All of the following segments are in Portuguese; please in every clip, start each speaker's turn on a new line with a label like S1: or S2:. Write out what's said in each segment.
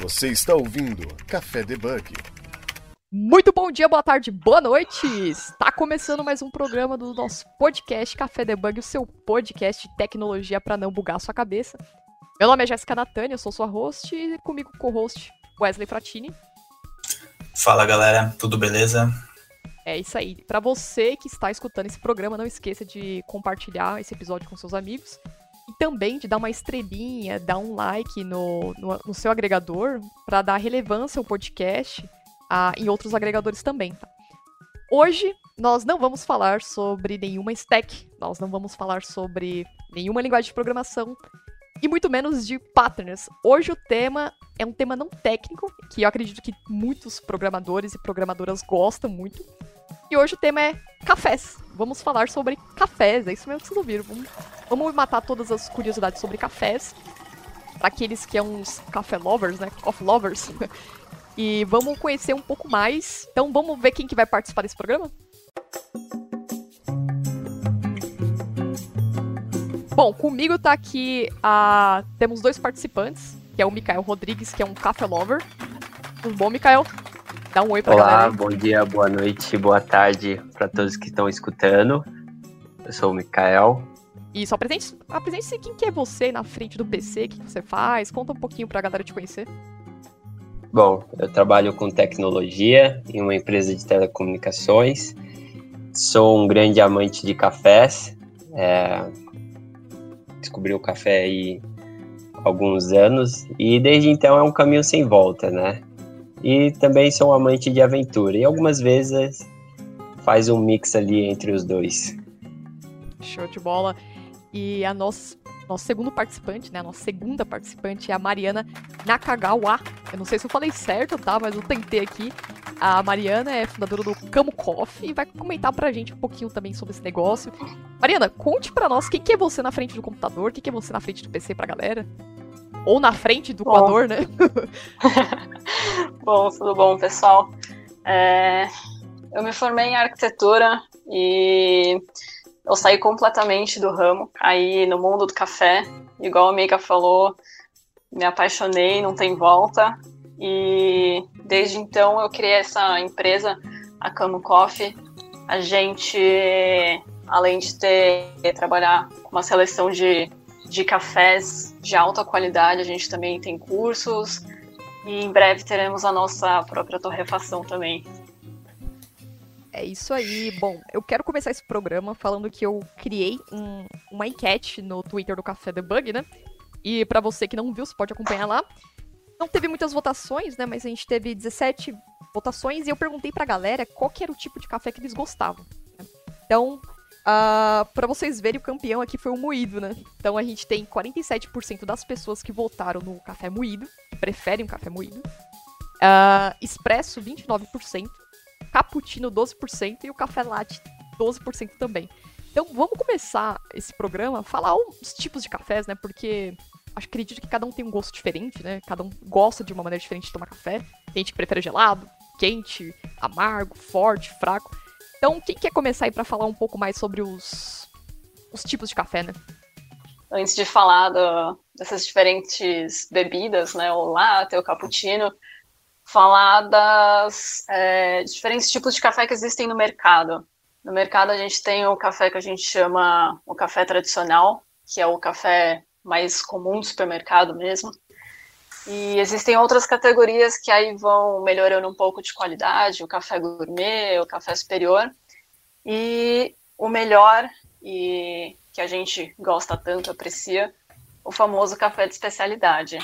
S1: Você está ouvindo Café Debug.
S2: Muito bom dia, boa tarde, boa noite! Está começando mais um programa do nosso podcast Café Debug, o seu podcast de tecnologia para não bugar a sua cabeça. Meu nome é Jéssica Natânia, eu sou sua host e comigo co-host Wesley Fratini.
S3: Fala galera, tudo beleza?
S2: É isso aí. Para você que está escutando esse programa, não esqueça de compartilhar esse episódio com seus amigos e também de dar uma estrelinha, dar um like no, no, no seu agregador para dar relevância ao podcast ah, em outros agregadores também. Tá? Hoje nós não vamos falar sobre nenhuma stack, nós não vamos falar sobre nenhuma linguagem de programação e muito menos de patterns. Hoje o tema é um tema não técnico, que eu acredito que muitos programadores e programadoras gostam muito. E hoje o tema é cafés. Vamos falar sobre cafés, é isso mesmo que vocês ouviram. Vamos, vamos matar todas as curiosidades sobre cafés. Para aqueles que são é uns café lovers, né? Coffee lovers. e vamos conhecer um pouco mais. Então vamos ver quem que vai participar desse programa? Bom, comigo tá aqui a... temos dois participantes, que é o Mikael Rodrigues, que é um café lover. Tudo bom, Mikael? Dá um oi pra
S4: Olá,
S2: galera.
S4: Olá, bom dia, boa noite, boa tarde para todos que estão escutando. Eu sou o Mikael.
S2: Isso, apresente, apresente quem que é você na frente do PC, o que você faz, conta um pouquinho pra galera te conhecer.
S4: Bom, eu trabalho com tecnologia em uma empresa de telecomunicações. Sou um grande amante de cafés. É... Descobri o café aí há alguns anos e desde então é um caminho sem volta, né? E também sou um amante de aventura e algumas vezes faz um mix ali entre os dois.
S2: Show de bola. E a nossa nosso segundo participante, né? A nossa segunda participante é a Mariana Nakagawa. Eu não sei se eu falei certo, tá? Mas eu tentei aqui. A Mariana é fundadora do Camo Coffee e vai comentar pra gente um pouquinho também sobre esse negócio. Mariana, conte pra nós quem que é você na frente do computador, quem que é você na frente do PC pra galera. Ou na frente do Equador, né?
S5: bom, tudo bom, pessoal? É... Eu me formei em arquitetura e eu saí completamente do ramo, caí no mundo do café, igual a Mika falou, me apaixonei, não tem volta. E desde então eu criei essa empresa, a Camo Coffee. A gente, além de ter trabalhar com uma seleção de, de cafés de alta qualidade, a gente também tem cursos e em breve teremos a nossa própria torrefação também.
S2: É isso aí. Bom, eu quero começar esse programa falando que eu criei um, uma enquete no Twitter do Café Debug, né? E para você que não viu, você pode acompanhar lá. Não teve muitas votações, né? Mas a gente teve 17 votações e eu perguntei pra galera qual que era o tipo de café que eles gostavam. Né? Então, uh, ah, para vocês verem, o campeão aqui foi o moído, né? Então a gente tem 47% das pessoas que votaram no café moído, que preferem o café moído. Uh, expresso, 29% cappuccino 12% e o café latte 12% também. Então vamos começar esse programa falar os tipos de cafés, né? Porque acho acredito que cada um tem um gosto diferente, né? Cada um gosta de uma maneira diferente de tomar café. Tem gente que prefere gelado, quente, amargo, forte, fraco. Então, quem quer começar aí para falar um pouco mais sobre os, os tipos de café, né?
S5: Antes de falar do, dessas diferentes bebidas, né? O latte, o cappuccino, falar das é, diferentes tipos de café que existem no mercado. No mercado a gente tem o café que a gente chama o café tradicional, que é o café mais comum do supermercado mesmo. E existem outras categorias que aí vão melhorando um pouco de qualidade, o café gourmet, o café superior. E o melhor, e que a gente gosta tanto, aprecia, o famoso café de especialidade.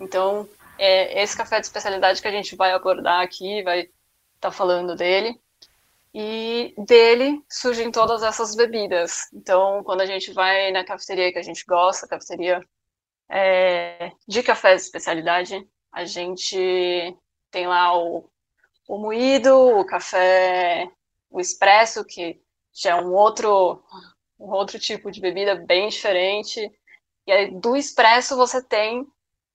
S5: Então, é esse café de especialidade que a gente vai abordar aqui, vai estar tá falando dele. E dele surgem todas essas bebidas. Então, quando a gente vai na cafeteria que a gente gosta, cafeteria é, de café de especialidade, a gente tem lá o, o moído, o café, o expresso, que já é um outro, um outro tipo de bebida bem diferente. E aí, do expresso você tem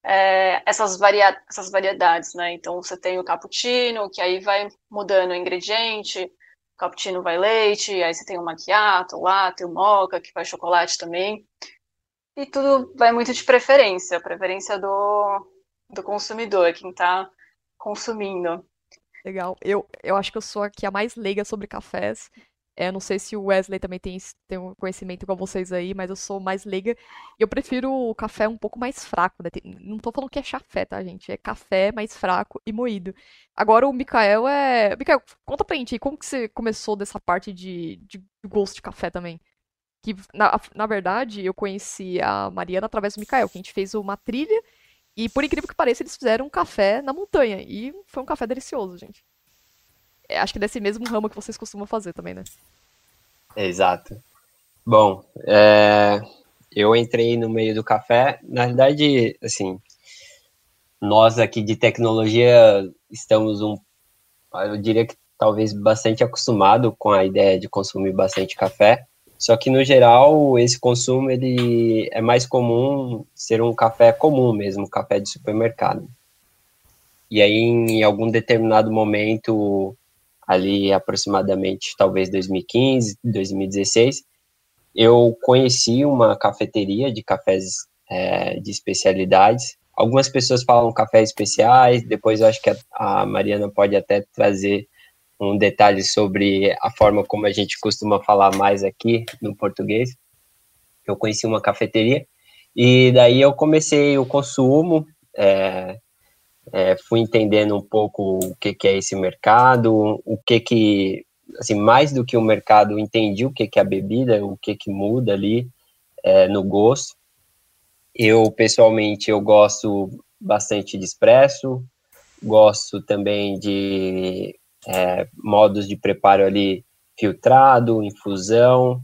S5: é, essas, varia essas variedades, né? Então você tem o cappuccino, que aí vai mudando o ingrediente, o cappuccino vai leite, aí você tem o macchiato, o latte, o mocha, que vai chocolate também. E tudo vai muito de preferência, preferência do, do consumidor, quem está consumindo.
S2: Legal. Eu, eu acho que eu sou aqui a mais leiga sobre cafés. É, não sei se o Wesley também tem, tem um conhecimento igual vocês aí, mas eu sou mais leiga. Eu prefiro o café um pouco mais fraco, né? Não tô falando que é chafé, tá, gente? É café mais fraco e moído. Agora o Mikael é. Mikael, conta pra gente como que você começou dessa parte de, de gosto de café também? Que, na, na verdade, eu conheci a Mariana através do Mikael, que a gente fez uma trilha. E por incrível que pareça, eles fizeram um café na montanha. E foi um café delicioso, gente. É, acho que desse mesmo ramo que vocês costumam fazer também, né?
S4: Exato. Bom, é, eu entrei no meio do café. Na verdade, assim, nós aqui de tecnologia estamos um, eu diria que talvez bastante acostumado com a ideia de consumir bastante café. Só que no geral esse consumo ele é mais comum ser um café comum mesmo, café de supermercado. E aí em algum determinado momento ali aproximadamente talvez 2015, 2016, eu conheci uma cafeteria de cafés é, de especialidades. Algumas pessoas falam cafés especiais, depois eu acho que a, a Mariana pode até trazer um detalhe sobre a forma como a gente costuma falar mais aqui no português. Eu conheci uma cafeteria e daí eu comecei o consumo, é, é, fui entendendo um pouco o que, que é esse mercado, o que que, assim, mais do que o mercado, entendi o que que é a bebida, o que que muda ali é, no gosto. Eu, pessoalmente, eu gosto bastante de espresso, gosto também de é, modos de preparo ali filtrado, infusão,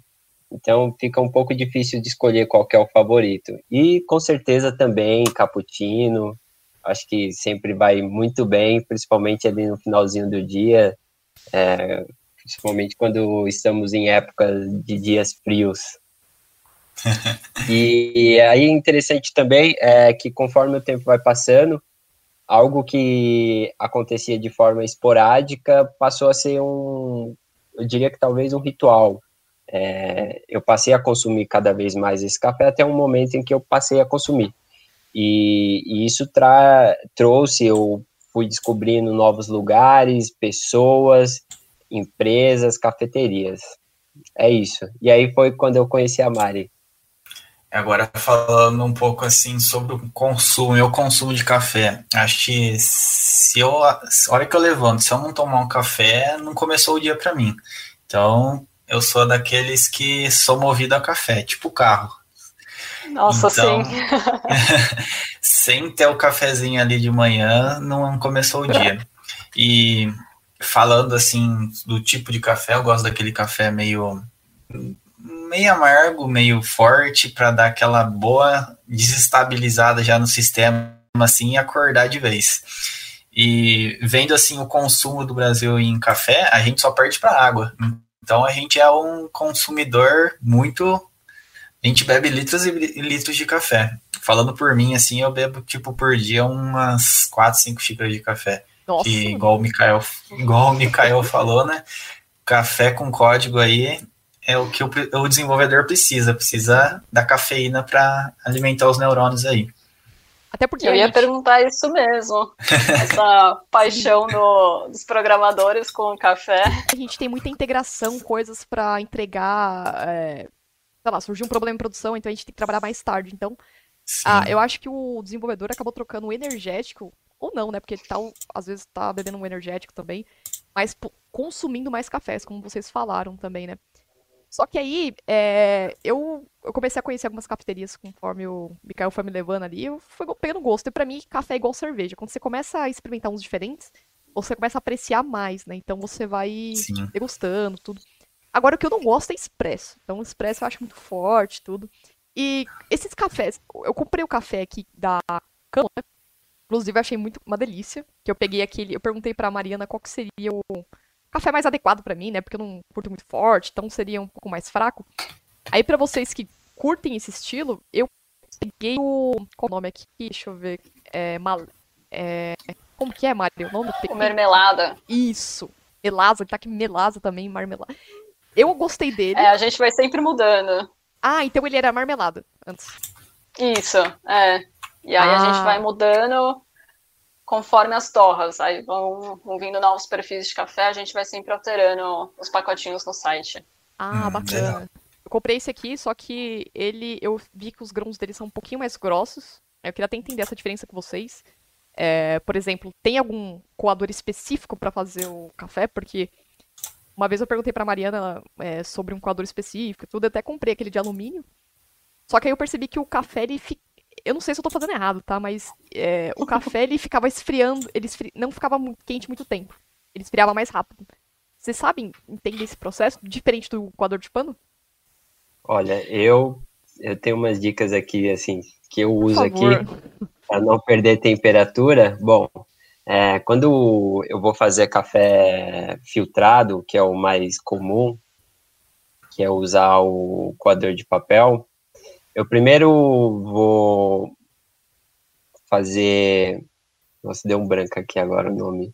S4: então fica um pouco difícil de escolher qual é o favorito. E com certeza também cappuccino, acho que sempre vai muito bem, principalmente ali no finalzinho do dia, é, principalmente quando estamos em época de dias frios. e aí interessante também é que conforme o tempo vai passando, algo que acontecia de forma esporádica passou a ser um, eu diria que talvez um ritual. É, eu passei a consumir cada vez mais esse café até um momento em que eu passei a consumir. E, e isso tra trouxe, eu fui descobrindo novos lugares, pessoas, empresas, cafeterias. É isso. E aí foi quando eu conheci a Mari.
S3: Agora falando um pouco assim sobre o consumo, meu consumo de café. Acho que se eu, a hora que eu levanto, se eu não tomar um café, não começou o dia para mim. Então, eu sou daqueles que sou movido a café, tipo carro.
S5: Nossa, então, sim.
S3: sem ter o cafezinho ali de manhã, não começou o dia. E falando assim do tipo de café, eu gosto daquele café meio meio amargo, meio forte para dar aquela boa desestabilizada já no sistema assim e acordar de vez. E vendo assim o consumo do Brasil em café, a gente só perde para água. Então a gente é um consumidor muito a gente bebe litros e litros de café. Falando por mim, assim, eu bebo, tipo, por dia umas 4, 5 xícaras de café. Nossa. Que, igual o Mikael, igual o Mikael falou, né? Café com código aí é o que o, o desenvolvedor precisa. Precisa da cafeína para alimentar os neurônios aí.
S5: Até porque eu ia gente... perguntar isso mesmo. Essa paixão do, dos programadores com o café.
S2: A gente tem muita integração, coisas para entregar. É sei lá, surgiu um problema em produção, então a gente tem que trabalhar mais tarde. Então, ah, eu acho que o desenvolvedor acabou trocando o energético, ou não, né? Porque ele tá, às vezes tá bebendo um energético também, mas consumindo mais cafés, como vocês falaram também, né? Só que aí, é, eu, eu comecei a conhecer algumas cafeterias conforme o Mikael foi me levando ali, eu fui pegando gosto. E pra mim, café é igual cerveja. Quando você começa a experimentar uns diferentes, você começa a apreciar mais, né? Então você vai Sim. degustando tudo. Agora, o que eu não gosto é expresso. Então, expresso eu acho muito forte, tudo. E esses cafés, eu comprei o café aqui da Cama, né? Inclusive, eu achei muito uma delícia. Que eu peguei aquele. Eu perguntei pra Mariana qual que seria o café mais adequado para mim, né? Porque eu não curto muito forte, então seria um pouco mais fraco. Aí, para vocês que curtem esse estilo, eu peguei o. Qual o nome aqui? Deixa eu ver. É. Mal... é... Como que é, Mario? O nome?
S5: O mermelada.
S2: Isso. Melasa, tá aqui melasa também, marmelada. Eu gostei dele.
S5: É, a gente vai sempre mudando.
S2: Ah, então ele era marmelada antes.
S5: Isso, é. E aí ah. a gente ah. vai mudando conforme as torras. Aí vão, vão vindo novos perfis de café, a gente vai sempre alterando os pacotinhos no site.
S2: Ah,
S3: Hum,
S2: bacana.
S3: legal.
S2: Eu comprei esse aqui, só que ele, eu vi que os grãos dele são um pouquinho mais grossos. Eu queria até entender essa diferença com vocês. É, por exemplo, tem algum coador específico para fazer o café? Porque uma vez eu perguntei pra Mariana é, sobre um coador específico, e tudo, eu até comprei aquele de alumínio. Só que aí eu percebi que o café ele fi... eu não sei se eu tô fazendo errado, tá? Mas é, o café ele ficava esfriando, ele esfri... não ficava muito quente muito tempo. Ele esfriava mais rápido. Vocês sabem, entendem esse processo diferente do coador de pano?
S4: Olha, eu, eu tenho umas dicas aqui, assim, que eu
S2: Por
S4: uso aqui para não perder temperatura. Bom, é, quando eu vou fazer café filtrado, que é o mais comum, que é usar o coador de papel, eu primeiro vou fazer. Nossa, deu um branco aqui agora o nome.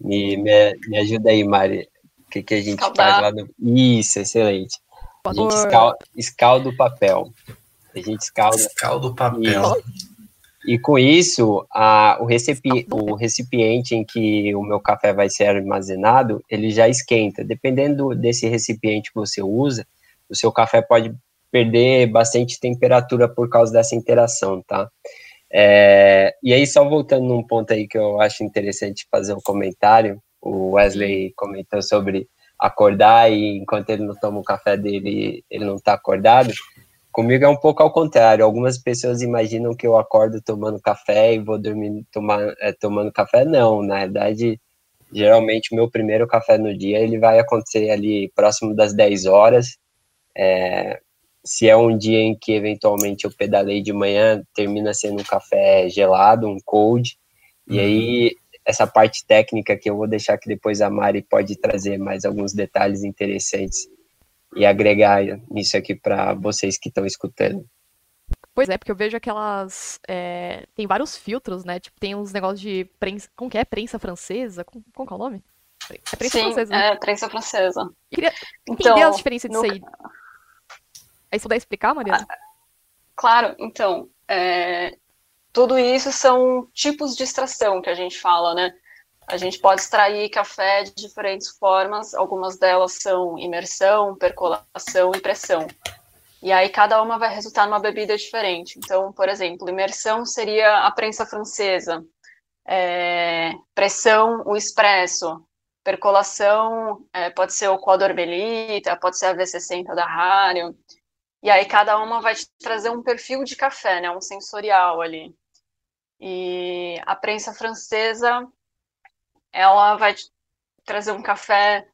S4: Me, me, me ajuda aí, Mari. O que, que a gente
S5: Escaldar.
S4: faz lá no. Isso, excelente. A gente escal- escalda o papel. A gente escalda.
S3: Escalda o papel.
S4: E com isso, a, o, recipi, o recipiente em que o meu café vai ser armazenado, ele já esquenta. Dependendo desse recipiente que você usa, o seu café pode perder bastante temperatura por causa dessa interação, tá? É, e aí, só voltando num ponto aí que eu acho interessante fazer um comentário, o Wesley comentou sobre acordar e enquanto ele não toma o café dele, ele não está acordado. Comigo é um pouco ao contrário. Algumas pessoas imaginam que eu acordo tomando café e vou dormir tomar, é, tomando café. Não, na verdade, geralmente o meu primeiro café no dia ele vai acontecer ali próximo das 10 horas. É, se é um dia em que eventualmente eu pedalei de manhã, termina sendo um café gelado, um cold. E aí, essa parte técnica que eu vou deixar que depois a Mari pode trazer mais alguns detalhes interessantes e agregar nisso aqui para vocês que estão escutando.
S2: Pois é, porque eu vejo aquelas. é, Tem vários filtros, né? Tipo, tem uns negócios de prensa. Como que é? Prensa francesa? Como, como que é o nome? É prensa
S5: Sim,
S2: francesa, né?
S5: é prensa francesa.
S2: Eu queria entender
S5: Então,
S2: as diferenças disso
S5: no-
S2: aí. Aí se puder explicar, Mariana?
S5: Claro, então, é, tudo isso são tipos de extração que a gente fala, né? A gente pode extrair café de diferentes formas, algumas delas são imersão, percolação e pressão. E aí cada uma vai resultar numa bebida diferente. Então, por exemplo, imersão seria a prensa francesa, é, pressão, o espresso, percolação é, pode ser o coador Melita, pode ser a V60 da Hario. E aí cada uma vai te trazer um perfil de café, né? Um sensorial ali. E a prensa francesa, ela vai te trazer um café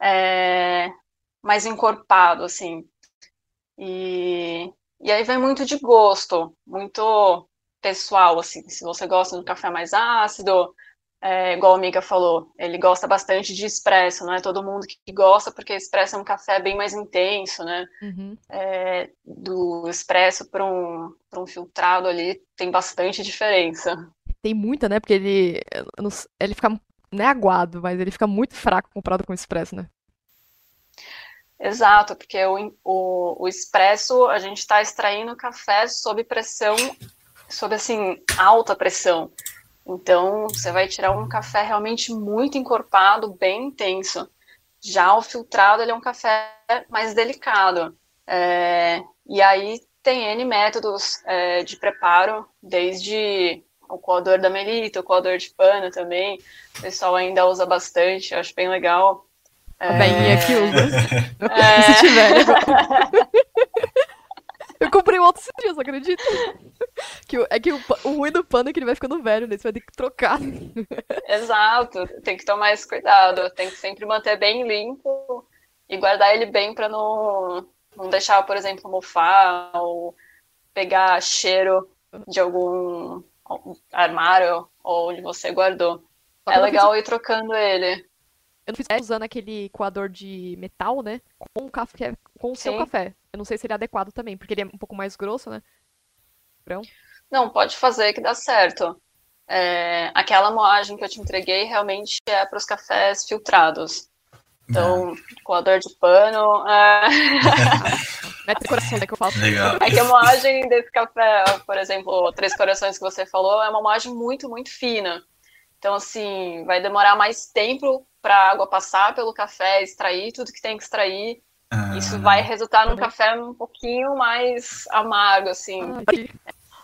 S5: é, mais encorpado, assim. E, e aí vai muito de gosto, muito pessoal, assim. Se você gosta do café mais ácido, é, igual a amiga falou, ele gosta bastante de espresso, não é todo mundo que gosta, porque espresso é um café bem mais intenso, né?
S2: Uhum.
S5: é, do expresso para um, um filtrado ali tem bastante diferença.
S2: Tem muita, né? Porque ele. Ele fica. Não é aguado, mas ele fica muito fraco comparado com o expresso, né?
S5: Exato, porque o, o, o expresso a gente está extraindo café sob pressão, sob assim, alta pressão. Então você vai tirar um café realmente muito encorpado, bem intenso. Já o filtrado ele é um café mais delicado. É, e aí tem N métodos é, de preparo, desde o coador da Melita, o coador de pano também. O pessoal ainda usa bastante, eu acho bem legal.
S2: A velhinha que usa.
S5: É.
S2: se tiver. Eu comprei um outro esses dias, acredita? Que, é que o, o ruim do pano é que ele vai ficando velho, né? Você vai ter que trocar.
S5: Exato, tem que tomar esse cuidado, tem que sempre manter bem limpo e guardar ele bem para não, não deixar, por exemplo, mofar ou pegar cheiro de algum armário ou onde você guardou. É
S2: não fiz-
S5: legal ir trocando ele.
S2: Eu não fiz é, usando aquele coador de metal, né? Com o café, com o seu café. Eu não sei se ele é adequado também, porque ele é um pouco mais grosso, né?
S5: Não, pode fazer que dá certo. É, aquela moagem que eu te entreguei realmente é para os cafés filtrados. Então, coador de pano. é,
S2: Mete coração, né? Que eu falo.
S3: Legal.
S5: É que a moagem desse café, por exemplo, Três Corações que você falou, é uma moagem muito, muito fina. Então, assim, vai demorar mais tempo para a água passar pelo café, extrair tudo que tem que extrair.
S3: Ah,
S5: Isso vai resultar num café um pouquinho mais amargo, assim.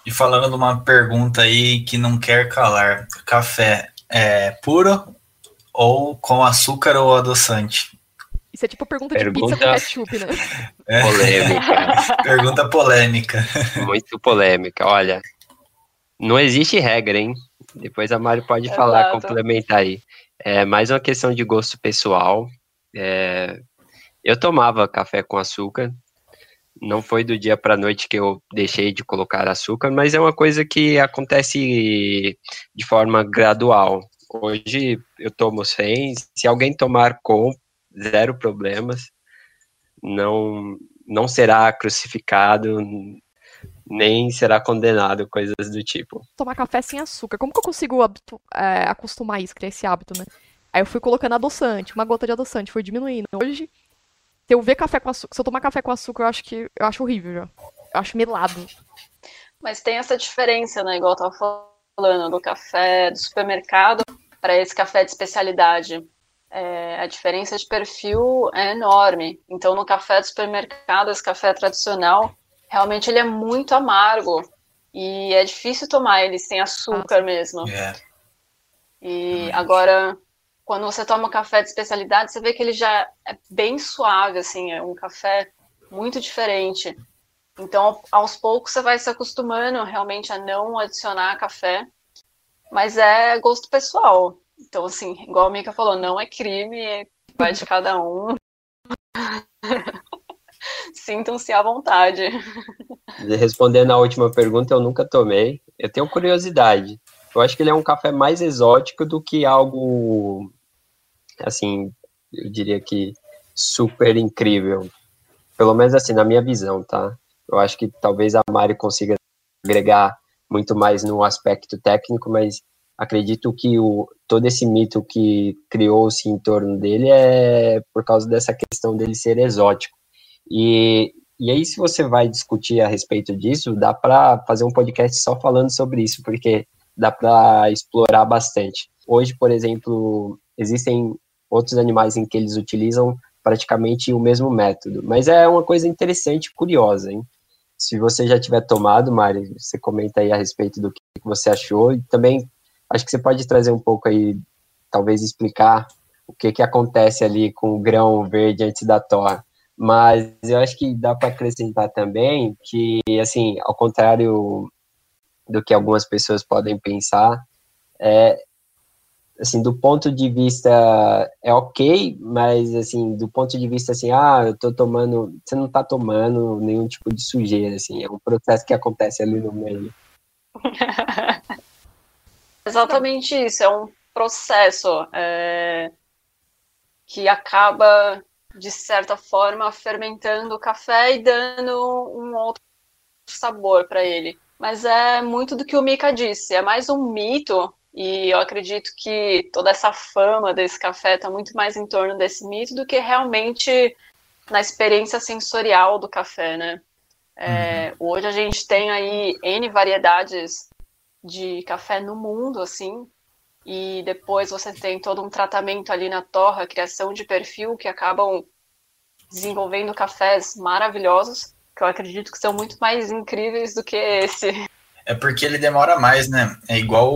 S3: E falando de uma pergunta aí que não quer calar: café é puro ou com açúcar ou adoçante?
S2: Isso é tipo pergunta,
S4: Pergunta-
S2: de pizza com ketchup, né?
S3: É,
S4: Polêmica.
S3: pergunta polêmica.
S4: Muito polêmica. Olha, não existe regra, hein? Depois a Mari pode falar,
S5: Exato.
S4: complementar aí. É mais uma questão de gosto pessoal. É, eu tomava café com açúcar. Não foi do dia para noite que eu deixei de colocar açúcar, mas é uma coisa que acontece de forma gradual. Hoje eu tomo sem. Se alguém tomar com, zero problemas. Não, não será crucificado, nem será condenado, coisas do tipo.
S2: Tomar café sem açúcar. Como que eu consigo é, acostumar isso, criar esse hábito, né? Aí eu fui colocando adoçante, uma gota de adoçante, foi diminuindo. Hoje, se eu ver café com açúcar, se eu tomar café com açúcar, eu acho que eu acho horrível já. Eu acho melado.
S5: Mas tem essa diferença, né? Igual eu tava falando, do café do supermercado para esse café de especialidade. É, a diferença de perfil é enorme. Então, no café do supermercado, esse café tradicional, realmente ele é muito amargo. E é difícil tomar ele sem açúcar mesmo.
S3: É.
S5: E agora, quando você toma um café de especialidade, você vê que ele já é bem suave, assim, é um café muito diferente. Então, aos poucos você vai se acostumando realmente a não adicionar café, mas é gosto pessoal. Então, assim, igual a Mika falou, não é crime, vai de cada um. Sintam-se à vontade.
S4: Respondendo a última pergunta, eu nunca tomei. Eu tenho curiosidade. Eu acho que ele é um café mais exótico do que algo, assim, eu diria que super incrível. Pelo menos assim, na minha visão, tá? Eu acho que talvez a Mari consiga agregar muito mais no aspecto técnico, mas acredito que o, todo esse mito que criou-se em torno dele é por causa dessa questão dele ser exótico. E, e aí, se você vai discutir a respeito disso, dá para fazer um podcast só falando sobre isso, porque dá para explorar bastante. Hoje, por exemplo, existem outros animais em que eles utilizam praticamente o mesmo método, mas é uma coisa interessante curiosa, hein? Se você já tiver tomado, Mari, você comenta aí a respeito do que você achou e também acho que você pode trazer um pouco aí, talvez explicar o que que acontece ali com o grão verde antes da torra. Mas eu acho que dá para acrescentar também que, assim, ao contrário do que algumas pessoas podem pensar, é, assim, do ponto de vista é ok, mas assim, do ponto de vista assim, ah, eu tô tomando, você não tá tomando nenhum tipo de sujeira, assim, é um processo que acontece ali no meio.
S5: Exatamente isso, é um processo é, que acaba, de certa forma, fermentando o café e dando um outro sabor para ele. Mas é muito do que o Mika disse, é mais um mito, e eu acredito que toda essa fama desse café está muito mais em torno desse mito do que realmente na experiência sensorial do café, né? É, Hoje a gente tem aí N variedades de café no mundo, assim, e depois você tem todo um tratamento ali na torra, criação de perfil, que acabam desenvolvendo cafés maravilhosos, que eu acredito que são muito mais incríveis do que esse.
S3: É porque ele demora mais, né? É igual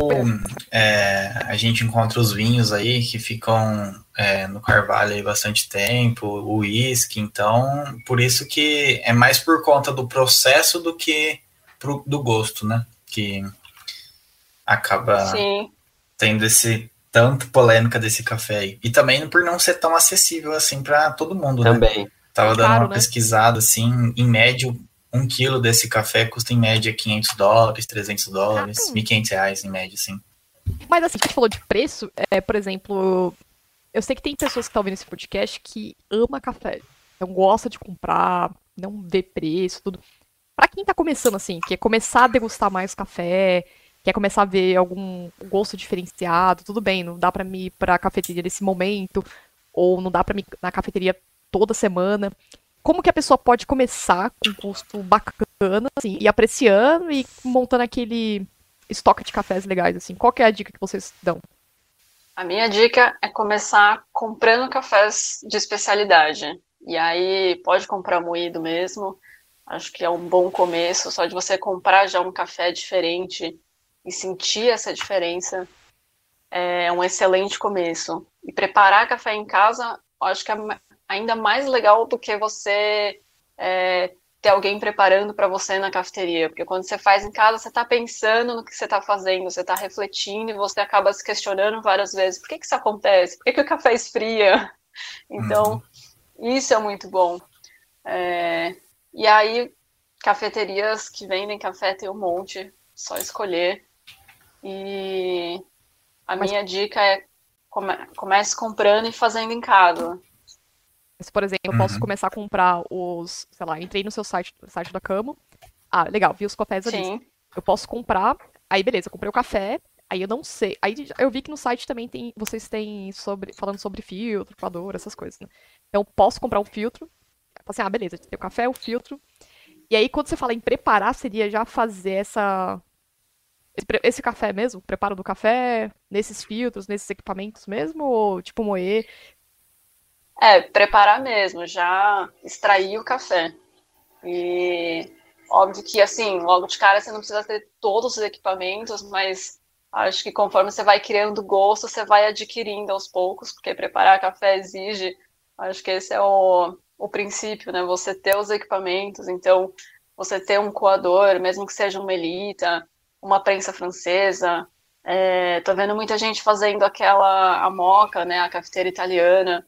S3: é, a gente encontra os vinhos aí que ficam é, no carvalho aí bastante tempo, o uísque, então por isso que é mais por conta do processo do que pro, do gosto, né? Que acaba
S5: Sim,
S3: tendo esse tanto polêmica desse café aí. E também por não ser tão acessível assim para todo mundo, né?
S4: Também.
S3: Tava dando
S2: Caro,
S3: uma
S2: né?
S3: pesquisada assim, em médio, um quilo desse café custa em média 500 dólares, 300 dólares,
S2: Ah.
S3: 1.500 reais em média, assim.
S2: Mas assim, a gente falou de preço, é, por exemplo, eu sei que tem pessoas que estão ouvindo esse podcast que ama café. Então gosta de comprar, não vê preço, tudo. Pra quem tá começando assim, quer começar a degustar mais café, quer começar a ver algum gosto diferenciado, tudo bem, não dá pra mim ir pra cafeteria nesse momento, ou não dá pra mim ir na cafeteria toda semana. Como que a pessoa pode começar com um custo bacana, assim, e apreciando e montando aquele estoque de cafés legais, assim? Qual é a dica que vocês dão?
S5: A minha dica é começar comprando cafés de especialidade. E aí pode comprar moído mesmo. Acho que é um bom começo, só de você comprar já um café diferente e sentir essa diferença é um excelente começo. E preparar café em casa, acho que é ainda mais legal do que você é, ter alguém preparando para você na cafeteria, porque quando você faz em casa, você está pensando no que você está fazendo, você está refletindo e você acaba se questionando várias vezes: por que, que isso acontece? Por que, que o café esfria? Então, uhum. isso é muito bom. É, e aí, cafeterias que vendem café tem um monte, só escolher. E a minha dica é come, comece comprando e fazendo em casa.
S2: Se, por exemplo, eu posso uhum. começar a comprar os, sei lá, entrei no seu site, site da Camo. Ah, legal, vi os cafés ali. Sim. Eu posso comprar, aí beleza, comprei o café, aí eu não sei. Aí eu vi que no site também tem, vocês têm sobre, falando sobre filtro, coador, essas coisas, né? Então posso comprar um filtro. Assim, ah, beleza, tem o café, o filtro. E aí quando você fala em preparar, seria já fazer essa esse, esse café mesmo, o preparo do café, nesses filtros, nesses equipamentos mesmo, ou tipo moer,
S5: é, preparar mesmo, já extrair o café. E óbvio que, assim, logo de cara você não precisa ter todos os equipamentos, mas acho que conforme você vai criando gosto, você vai adquirindo aos poucos, porque preparar café exige, acho que esse é o, o princípio, né? Você ter os equipamentos, então você ter um coador, mesmo que seja um melita, uma prensa francesa. É, tô vendo muita gente fazendo aquela a moca, né? A cafeteira italiana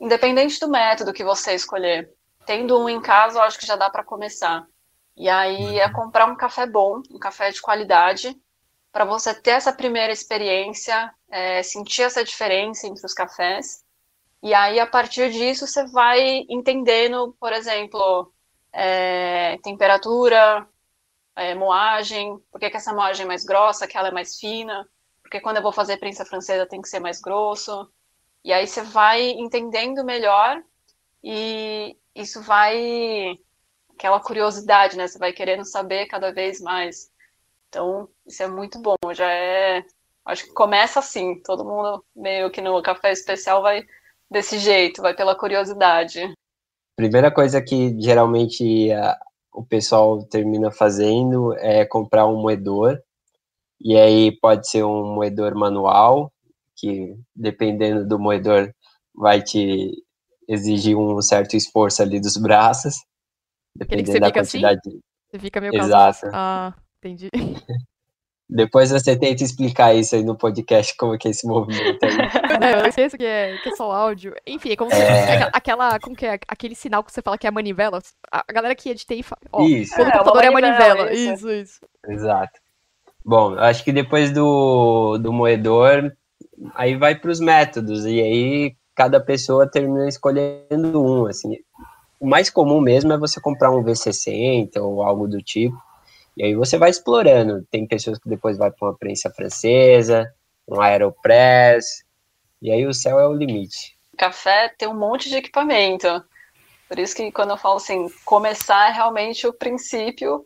S5: independente do método que você escolher, tendo um em casa, eu acho que já dá para começar. E aí é uhum. comprar um café bom, um café de qualidade, para você ter essa primeira experiência, é, sentir essa diferença entre os cafés. E aí, a partir disso, você vai entendendo, por exemplo, é, temperatura, é, moagem, por que, que essa moagem é mais grossa, que ela é mais fina, porque quando eu vou fazer prensa francesa tem que ser mais grosso. E aí você vai entendendo melhor e isso vai aquela curiosidade, né? Você vai querendo saber cada vez mais. Então, isso é muito bom. Já é, acho que começa assim, todo mundo meio que no café especial vai desse jeito, vai pela curiosidade.
S4: Primeira coisa que geralmente a, o pessoal termina fazendo é comprar um moedor. E aí pode ser um moedor manual, que dependendo do moedor vai te exigir um certo esforço ali dos braços, dependendo da assim? quantidade. Assim?
S2: Você fica meio Exato. Ah, entendi.
S4: Depois você tenta explicar isso aí no podcast, como que é esse movimento aí.
S2: É, eu esqueço que é, que é só áudio. Enfim, é como se é... aquela, como que é, aquele sinal que você fala que é a manivela. A galera que editei fala, ó, isso. quando o computador é, manivela. Isso. isso, isso.
S4: Exato. Bom, acho que depois do, do moedor, aí vai para os métodos, e aí cada pessoa termina escolhendo um, assim. O mais comum mesmo é você comprar um V60 ou algo do tipo, e aí você vai explorando. Tem pessoas que depois vai para uma prensa francesa, um Aeropress, e aí o céu é o limite.
S5: Café tem um monte de equipamento. Por isso que quando eu falo assim, começar é realmente o princípio,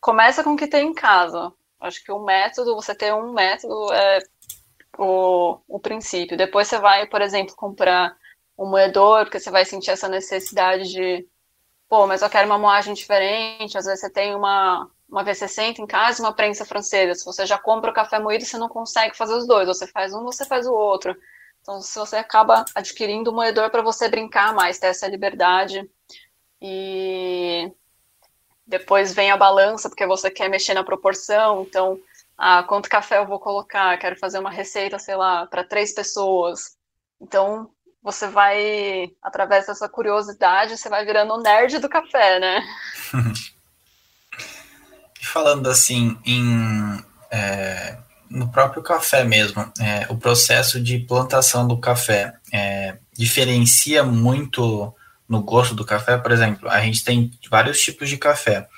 S5: começa com o que tem em casa. Acho que o método, você ter um método é o, o princípio. Depois você vai, por exemplo, comprar um moedor, porque você vai sentir essa necessidade de, pô, mas eu quero uma moagem diferente. Às vezes você tem uma, uma V60 em casa e uma prensa francesa. Se você já compra o café moído, você não consegue fazer os dois. Você faz um, você faz o outro. Então, se você acaba adquirindo um moedor para você brincar mais, ter essa liberdade. E depois vem a balança, porque você quer mexer na proporção. Então, ah, quanto café eu vou colocar, quero fazer uma receita, sei lá, para três pessoas. Então, você vai, através dessa curiosidade, você vai virando o nerd do café, né?
S3: Falando assim, em, é, no próprio café mesmo, é, o processo de plantação do café é, diferencia muito no gosto do café? Por exemplo, a gente tem vários tipos de café.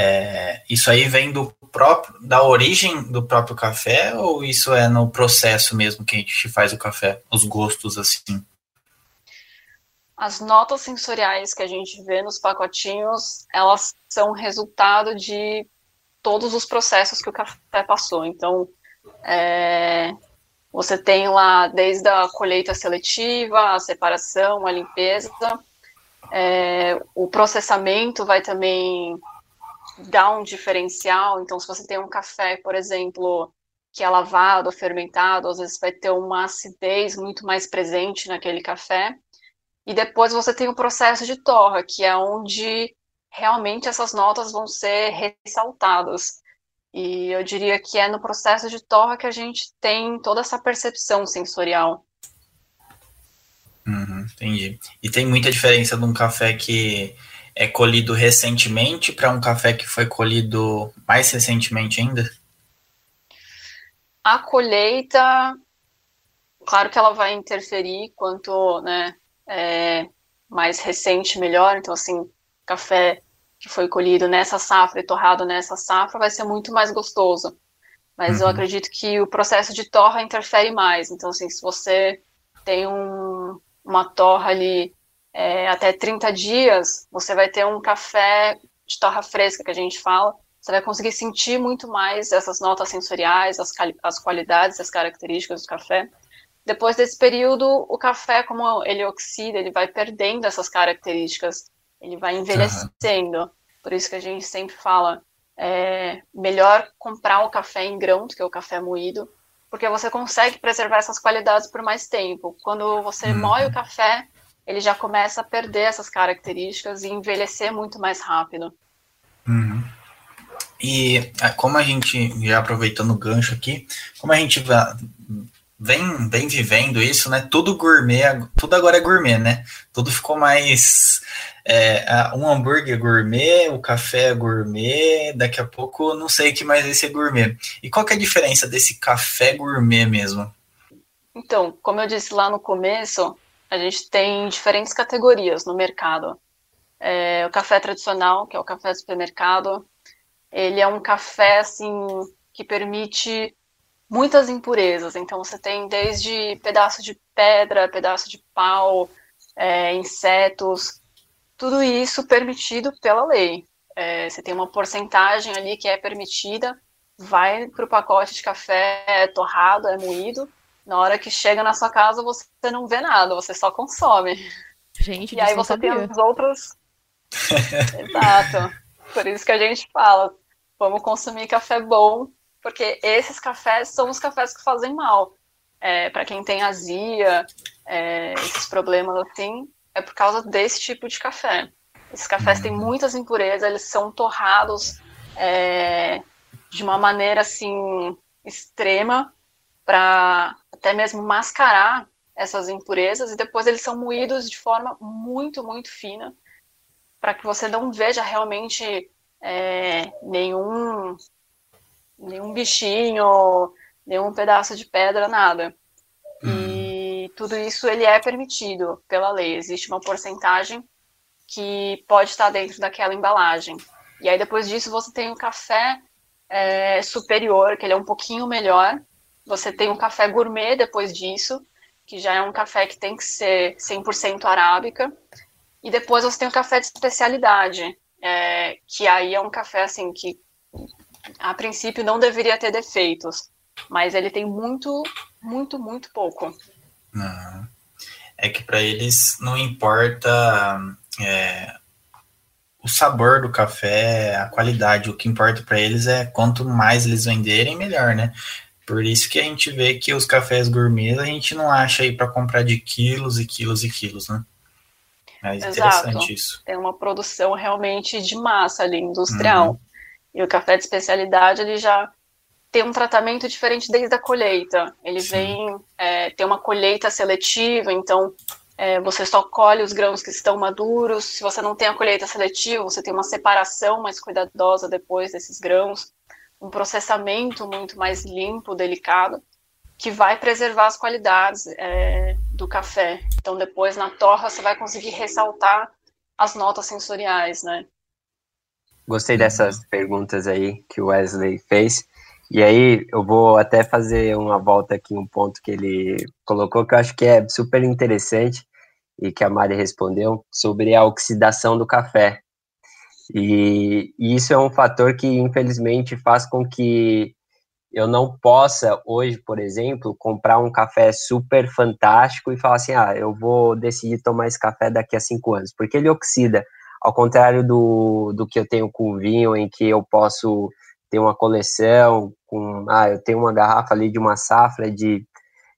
S3: É, isso aí vem do próprio, da origem do próprio café ou isso é no processo mesmo que a gente faz o café, os gostos assim?
S5: As notas sensoriais que a gente vê nos pacotinhos, elas são resultado de todos os processos que o café passou. Então, é, Você tem lá desde a colheita seletiva, a separação, a limpeza, é, o processamento vai também dar um diferencial. Então, se você tem um café, por exemplo, que é lavado, fermentado, às vezes vai ter uma acidez muito mais presente naquele café. E depois você tem o processo de torra, que é onde realmente essas notas vão ser ressaltadas. E eu diria que é no processo de torra que a gente tem toda essa percepção sensorial.
S3: Uhum, entendi. E tem muita diferença de um café que é colhido recentemente para um café que foi colhido mais recentemente ainda?
S5: A colheita, claro que ela vai interferir quanto né, é, mais recente, melhor. Então, assim, café que foi colhido nessa safra e torrado nessa safra vai ser muito mais gostoso. Mas uhum. eu acredito que o processo de torra interfere mais. Então, assim, se você tem um, uma torra ali é, até 30 dias, você vai ter um café de torra fresca, que a gente fala, você vai conseguir sentir muito mais essas notas sensoriais, as, as qualidades, as características do café. Depois desse período, o café, como ele oxida, ele vai perdendo essas características, ele vai envelhecendo. Uhum. Por isso que a gente sempre fala, é melhor comprar o café em grão do que o café moído, porque você consegue preservar essas qualidades por mais tempo. Quando você uhum. moe o café, ele já começa a perder essas características e envelhecer muito mais rápido.
S3: Uhum. E é, como a gente, já aproveitando o gancho aqui, como a gente vem, vem vivendo isso, né? Tudo gourmet, tudo agora é gourmet, né? Tudo ficou mais. É, um hambúrguer gourmet, o café é gourmet, daqui a pouco não sei o que mais vai ser gourmet. E qual que é a diferença desse café gourmet mesmo?
S5: Então, como eu disse lá no começo, a gente tem diferentes categorias no mercado. É, o café tradicional, que é o café do supermercado, ele é um café assim que permite muitas impurezas. Então você tem desde pedaço de pedra, pedaço de pau, é, insetos, tudo isso permitido pela lei. É, você tem uma porcentagem ali que é permitida, vai para o pacote de café torrado, é moído. Na hora que chega na sua casa, você não vê nada, você só consome.
S2: Gente,
S5: e aí você tem os outros. Exato. Por isso que a gente fala, vamos consumir café bom, porque esses cafés são os cafés que fazem mal. É, para quem tem azia, é, esses problemas assim, é por causa desse tipo de café. Esses cafés têm muitas impurezas, eles são torrados é, de uma maneira assim extrema para até mesmo mascarar essas impurezas e depois eles são moídos de forma muito muito fina para que você não veja realmente é, nenhum, nenhum bichinho, nenhum pedaço de pedra, nada. E hum. tudo isso ele é permitido pela lei. Existe uma porcentagem que pode estar dentro daquela embalagem. E aí depois disso você tem o café é, superior, que ele é um pouquinho melhor. Você tem o café gourmet depois disso, que já é um café que tem que ser 100% arábica. E depois você tem o café de especialidade, é, que aí é um café assim que a princípio não deveria ter defeitos, mas ele tem muito, muito, muito pouco.
S3: É que para eles não importa é, o sabor do café, a qualidade, o que importa para eles é quanto mais eles venderem, melhor, né? Por isso que a gente vê que os cafés gourmet a gente não acha aí para comprar de quilos e quilos e quilos, né? É interessante isso.
S5: Tem uma produção realmente de massa ali, industrial. Uhum. E o café de especialidade, ele já tem um tratamento diferente desde a colheita. Ele Sim. vem, é, tem uma colheita seletiva, então é, você só colhe os grãos que estão maduros. Se você não tem a colheita seletiva, você tem uma separação mais cuidadosa depois desses grãos. Um processamento muito mais limpo, delicado que vai preservar as qualidades é, do café. Então, depois na torra você vai conseguir ressaltar as notas sensoriais, né?
S4: Gostei dessas perguntas aí que o Wesley fez. E aí eu vou até fazer uma volta aqui, um ponto que ele colocou que eu acho que é super interessante e que a Mari respondeu sobre a oxidação do café. E, e isso é um fator que infelizmente faz com que eu não possa hoje, por exemplo, comprar um café super fantástico e falar assim, ah, eu vou decidir tomar esse café daqui a cinco anos, porque ele oxida, ao contrário do, do que eu tenho com vinho, em que eu posso ter uma coleção com, ah, eu tenho uma garrafa ali de uma safra de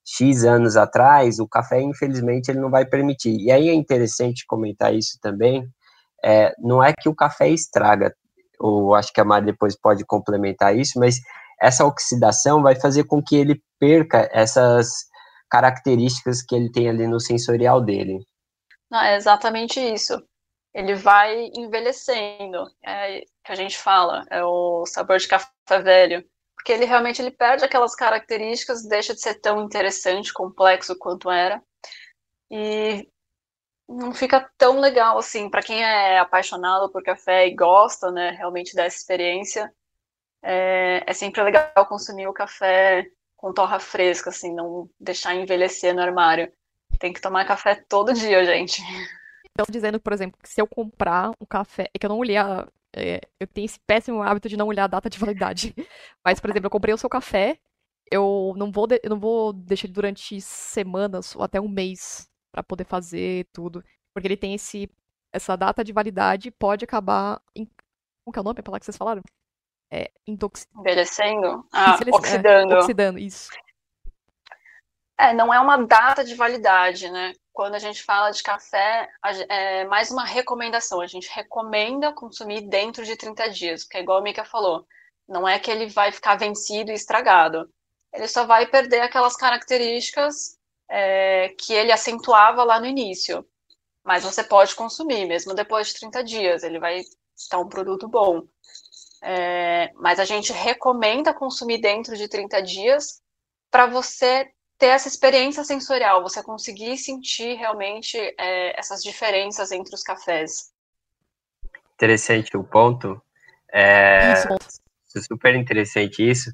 S4: X anos atrás, o café, infelizmente, ele não vai permitir. E aí é interessante comentar isso também, é, não é que o café estraga, ou acho que a Mari depois pode complementar isso, mas essa oxidação vai fazer com que ele perca essas características que ele tem ali no sensorial dele.
S5: Não, é exatamente isso. Ele vai envelhecendo, é que a gente fala, é o sabor de café velho, porque ele realmente ele perde aquelas características, deixa de ser tão interessante, complexo quanto era, e não fica tão legal assim para quem é apaixonado por café e gosta, né, realmente dessa experiência é, é sempre legal consumir o café com torra fresca, assim, não deixar envelhecer no armário. Tem que tomar café todo dia, gente.
S2: Estão dizendo, por exemplo, que se eu comprar um café, é que eu não olhei a, é, eu tenho esse péssimo hábito de não olhar a data de validade. Mas, por exemplo, eu comprei o seu café, eu não vou, de, eu não vou deixar ele durante semanas ou até um mês para poder fazer tudo, porque ele tem esse essa data de validade pode acabar em, como que é o nome? É que vocês falaram? é, intox...
S5: Envelhecendo? Ah, oxidando.
S2: É, oxidando, isso.
S5: É, não é uma data de validade, né? Quando a gente fala de café, é mais uma recomendação. A gente recomenda consumir dentro de 30 dias, porque é igual a Mika falou, não é que ele vai ficar vencido e estragado. Ele só vai perder aquelas características é, que ele acentuava lá no início. Mas você pode consumir, mesmo depois de 30 dias. Ele vai estar um produto bom. É, mas a gente recomenda consumir dentro de 30 dias para você ter essa experiência sensorial, você conseguir sentir realmente é, essas diferenças entre os cafés.
S4: Interessante o ponto. É, isso. Super interessante isso.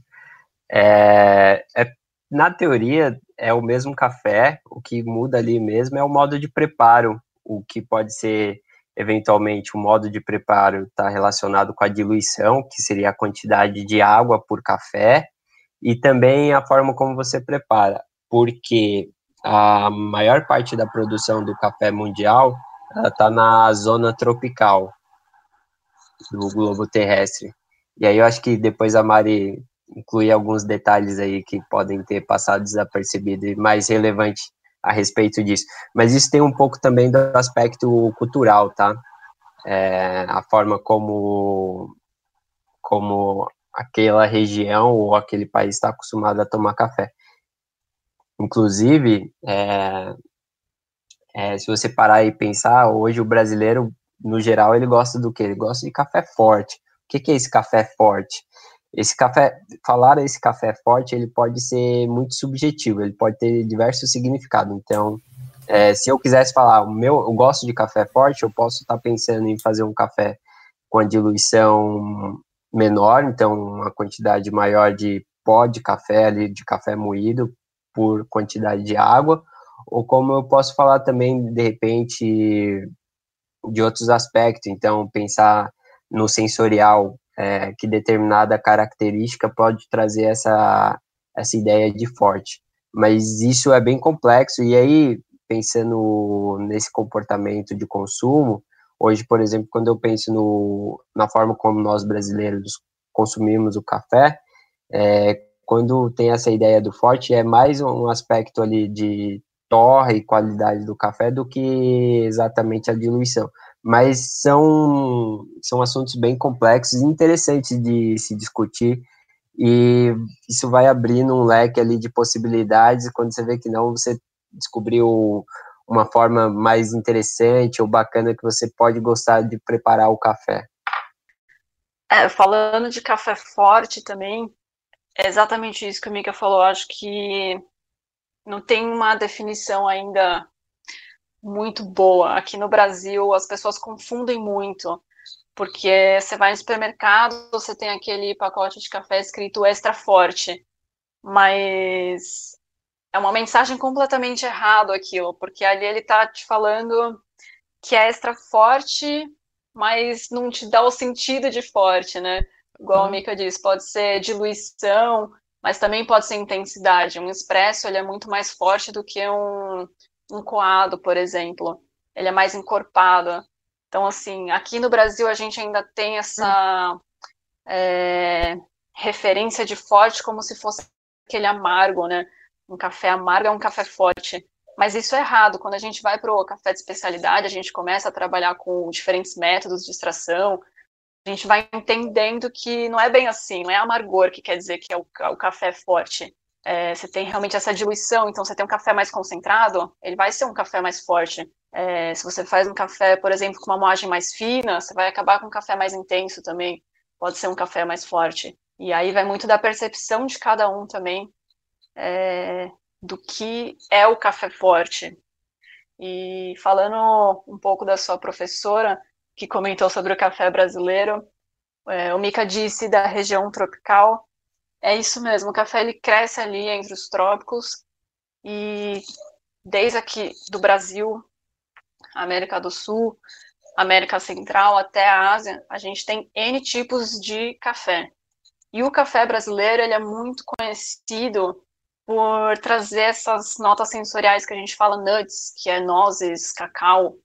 S4: É, é, na teoria, é o mesmo café, o que muda ali mesmo é o modo de preparo, o que pode ser eventualmente o modo de preparo está relacionado com a diluição, que seria a quantidade de água por café, e também a forma como você prepara, porque a maior parte da produção do café mundial está na zona tropical do globo terrestre. E aí eu acho que depois a Mari inclui alguns detalhes aí que podem ter passado desapercebido e mais relevante a respeito disso. Mas isso tem um pouco também do aspecto cultural, tá? É, a forma como, como aquela região ou aquele país está acostumado a tomar café. Inclusive, é, é, se você parar e pensar, hoje o brasileiro, no geral, ele gosta do quê? Ele gosta de café forte. O que, que é esse café forte? Esse café, falar esse café forte, ele pode ser muito subjetivo, ele pode ter diversos significados. Então, é, se eu quisesse falar, o meu, eu gosto de café forte, eu posso estar pensando em fazer um café com a diluição menor, então uma quantidade maior de pó de café ali, de café moído por quantidade de água, ou como eu posso falar também, de repente, de outros aspectos, então pensar no sensorial, é, que determinada característica pode trazer essa, essa ideia de forte. Mas isso é bem complexo, e aí, pensando nesse comportamento de consumo, hoje, por exemplo, quando eu penso no, na forma como nós brasileiros consumimos o café, é, quando tem essa ideia do forte, é mais um aspecto ali de torre e qualidade do café do que exatamente a diluição mas são, são assuntos bem complexos e interessantes de se discutir, e isso vai abrindo um leque ali de possibilidades, quando você vê que não, você descobriu uma forma mais interessante ou bacana que você pode gostar de preparar o café.
S5: É, falando de café forte também, é exatamente isso que o Mika falou, acho que não tem uma definição ainda muito boa. Aqui no Brasil, as pessoas confundem muito, porque você vai no supermercado, você tem aquele pacote de café escrito extra forte, mas é uma mensagem completamente errada aquilo, porque ali ele está te falando que é extra forte, mas não te dá o sentido de forte, né? Igual a uhum. Mika disse, pode ser diluição, mas também pode ser intensidade. Um expresso ele é muito mais forte do que um, um coado, por exemplo. Ele é mais encorpado. Então, assim, aqui no Brasil a gente ainda tem essa é, referência de forte como se fosse aquele amargo, né? Um café amargo é um café forte. Mas isso é errado. Quando a gente vai para o café de especialidade, a gente começa a trabalhar com diferentes métodos de extração, a gente vai entendendo que não é bem assim, não é amargor que quer dizer que é o, o café forte. É, você tem realmente essa diluição, então você tem um café mais concentrado, ele vai ser um café mais forte. É, se você faz um café, por exemplo, com uma moagem mais fina, você vai acabar com um café mais intenso também. Pode ser um café mais forte. E aí vai muito da percepção de cada um também é, do que é o café forte. E falando um pouco da sua professora, que comentou sobre o café brasileiro, é, o Mika disse da região tropical. É isso mesmo, o café ele cresce ali entre os trópicos e desde aqui do Brasil, América do Sul, América Central até a Ásia, a gente tem N tipos de café. E o café brasileiro ele é muito conhecido por trazer essas notas sensoriais que a gente fala nuts, que é nozes, cacau.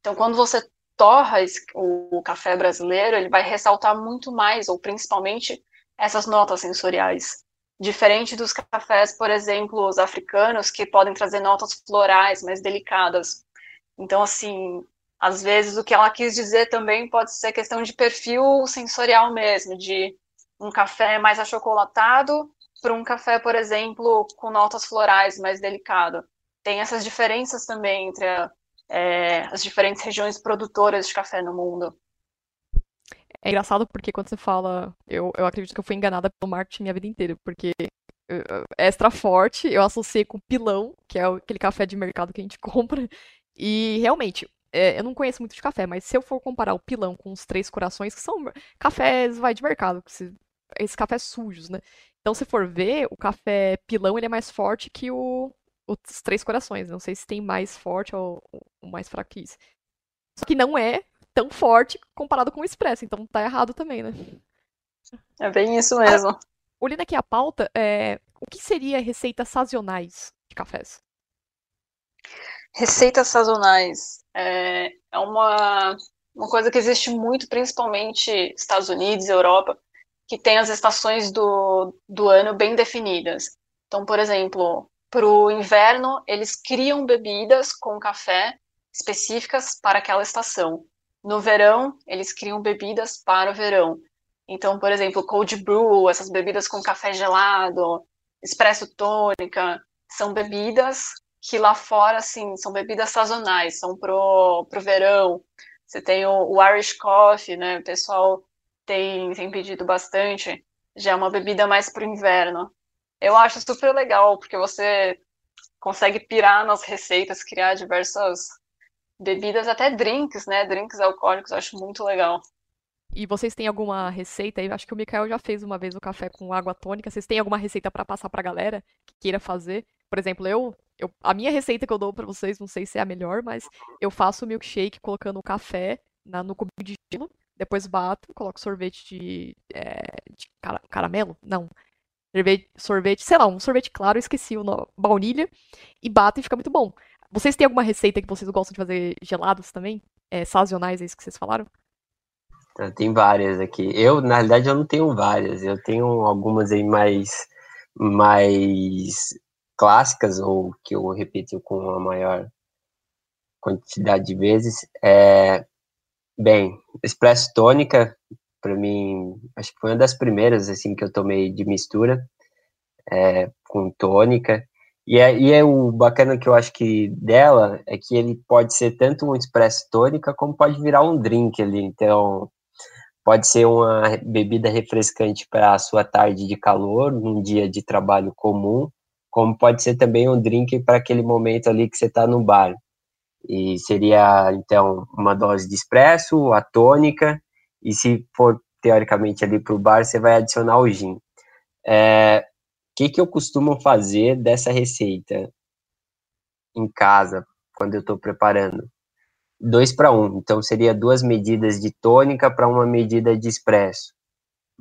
S5: Então, quando você torra o café brasileiro, ele vai ressaltar muito mais, ou principalmente, essas notas sensoriais. Diferente dos cafés, por exemplo, os africanos, que podem trazer notas florais mais delicadas. Então, assim, às vezes o que ela quis dizer também pode ser questão de perfil sensorial mesmo, de um café mais achocolatado para um café, por exemplo, com notas florais mais delicado. Tem essas diferenças também entre a, é, as diferentes regiões produtoras de café no mundo.
S2: É engraçado porque quando você fala, eu, eu acredito que eu fui enganada pelo marketing a vida inteira, porque extra forte eu associei com pilão, que é aquele café de mercado que a gente compra, e realmente, é, eu não conheço muito de café, mas se eu for comparar o pilão com os três corações, que são cafés, vai, de mercado, esses cafés sujos, né? Então, se for ver, o café pilão ele é mais forte que o, os três corações. Não sei se tem mais forte ou, ou mais fraco que isso. Só que não é tão forte comparado com o expresso, então tá errado também, né?
S5: É bem isso mesmo. Ah,
S2: olhando aqui a pauta, é, o que seria receitas sazonais de cafés?
S5: Receitas sazonais é, é uma, uma coisa que existe muito, principalmente Estados Unidos e Europa, que tem as estações do, do ano bem definidas. Então, por exemplo, para o inverno, eles criam bebidas com café específicas para aquela estação. No verão, eles criam bebidas para o verão. Então, por exemplo, cold brew, essas bebidas com café gelado, espresso tônica, são bebidas que lá fora, assim, são bebidas sazonais, são pro, pro verão. Você tem o, o Irish Coffee, né? O pessoal tem, tem pedido bastante, já é uma bebida mais para o inverno. Eu acho super legal, porque você consegue pirar nas receitas, criar diversas bebidas, até drinks, né? Drinks alcoólicos, eu acho muito legal.
S2: E vocês têm alguma receita aí? Acho que o Mikael já fez uma vez o café com água tônica. Vocês têm alguma receita para passar para a galera que queira fazer? Por exemplo, eu, eu a minha receita que eu dou para vocês, não sei se é a melhor, mas eu faço o milkshake colocando o café na, no cubinho de gelo depois bato, coloco sorvete de, é, de car caramelo? Não. Sorvete, sorvete, sei lá, um sorvete claro, esqueci o nome, baunilha, e bato e fica muito bom. Vocês têm alguma receita que vocês gostam de fazer gelados também? É, sazonais, é isso que vocês falaram?
S4: Tem várias aqui. Eu, na realidade, eu não tenho várias. Eu tenho algumas aí mais, mais clássicas, ou que eu repito com a maior quantidade de vezes. É, Bem, Expresso Tônica, para mim, acho que foi uma das primeiras, assim, que eu tomei de mistura, é, com tônica. E é, e é o bacana que eu acho que dela é que ele pode ser tanto um expresso tônica como pode virar um drink ali. Então, pode ser uma bebida refrescante para a sua tarde de calor, num dia de trabalho comum, como pode ser também um drink para aquele momento ali que você está no bar. E seria, então, uma dose de espresso, a tônica, e se for, teoricamente, ali para o bar, você vai adicionar o gin. É, que, que eu costumo fazer dessa receita em casa, quando eu estou preparando? Dois para um, então seria duas medidas de tônica para uma medida de espresso.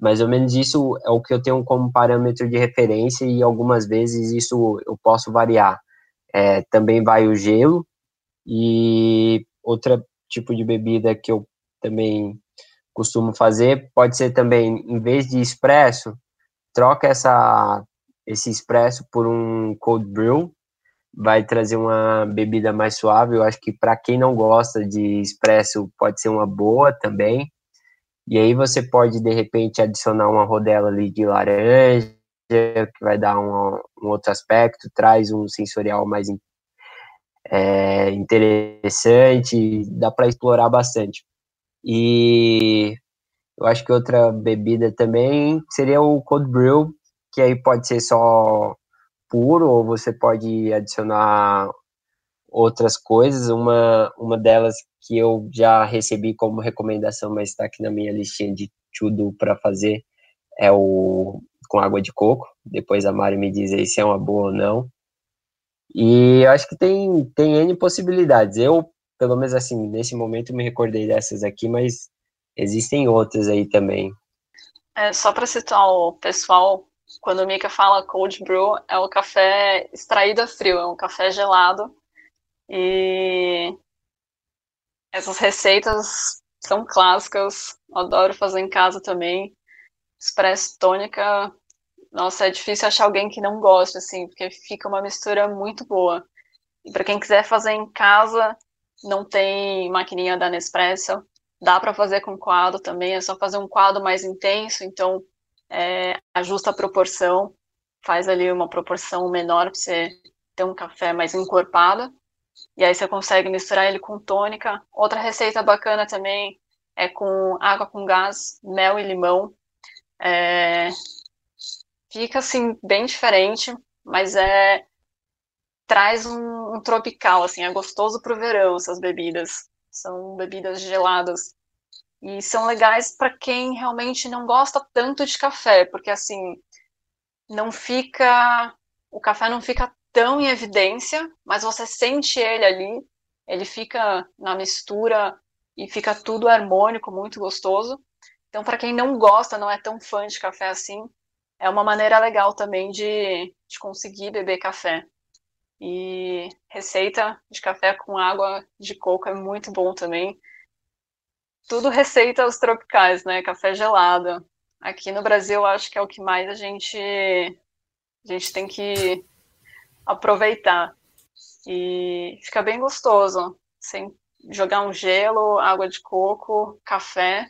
S4: mais ou menos isso é o que eu tenho como parâmetro de referência e algumas vezes isso eu posso variar. É, também vai o gelo e outro tipo de bebida que eu também costumo fazer pode ser também, em vez de expresso, troca essa, esse expresso por um cold brew, vai trazer uma bebida mais suave. Eu acho que para quem não gosta de expresso pode ser uma boa também. E aí você pode de repente adicionar uma rodela ali de laranja, que vai dar um, um outro aspecto, traz um sensorial mais é, interessante, dá para explorar bastante. E eu acho que outra bebida também seria o cold brew, que aí pode ser só puro ou você pode adicionar outras coisas. Uma, uma delas que eu já recebi como recomendação, mas está aqui na minha listinha de tudo para fazer, é o com água de coco. Depois a Mari me diz aí se é uma boa ou não. E eu acho que tem, tem N possibilidades. Eu, pelo menos assim, nesse momento me recordei dessas aqui, mas existem outras aí também.
S5: É, só para citar o pessoal, quando o Mika fala cold brew, é o café extraído a frio, é um café gelado. E essas receitas são clássicas, adoro fazer em casa também. Expresso tônica, nossa, é difícil achar alguém que não goste, assim, porque fica uma mistura muito boa. E para quem quiser fazer em casa, não tem maquininha da Nespresso, dá para fazer com quadro também, é só fazer um quadro mais intenso, então é, ajusta a proporção, faz ali uma proporção menor para você ter um café mais encorpado. E aí você consegue misturar ele com tônica. Outra receita bacana também é com água com gás, mel e limão. É... Fica assim bem diferente, mas é traz um, um tropical, assim, é gostoso para o verão essas bebidas. São bebidas geladas e são legais para quem realmente não gosta tanto de café, porque assim, não fica. O café não fica tão em evidência, mas você sente ele ali, ele fica na mistura e fica tudo harmônico, muito gostoso. Então, para quem não gosta, não é tão fã de café assim, é uma maneira legal também de, de conseguir beber café. E receita de café com água de coco é muito bom também tudo receitas tropicais, né? Café gelado. Aqui no Brasil, acho que é o que mais a gente, a gente tem que aproveitar. E fica bem gostoso. Sem jogar um gelo, água de coco, café.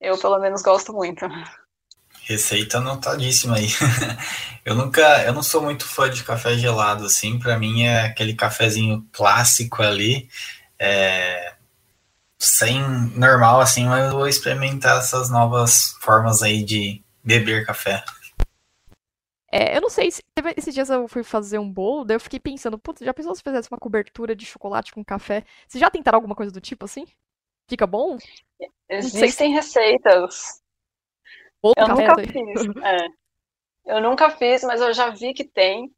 S5: Eu, pelo menos, gosto muito.
S3: Receita anotadíssima aí. eu nunca, eu não sou muito fã de café gelado, assim. Para mim é aquele cafezinho clássico ali. É, sem normal, assim, mas eu vou experimentar essas novas formas aí de beber café.
S2: É, eu não sei, se, esses dias eu fui fazer um bolo, daí eu fiquei pensando, putz, já pensou se fizesse uma cobertura de chocolate com café? Vocês já tentaram alguma coisa do tipo assim? Fica bom?
S5: Existem se... receitas. Bolo eu café, nunca fiz. É. Eu nunca fiz, mas eu já vi que tem.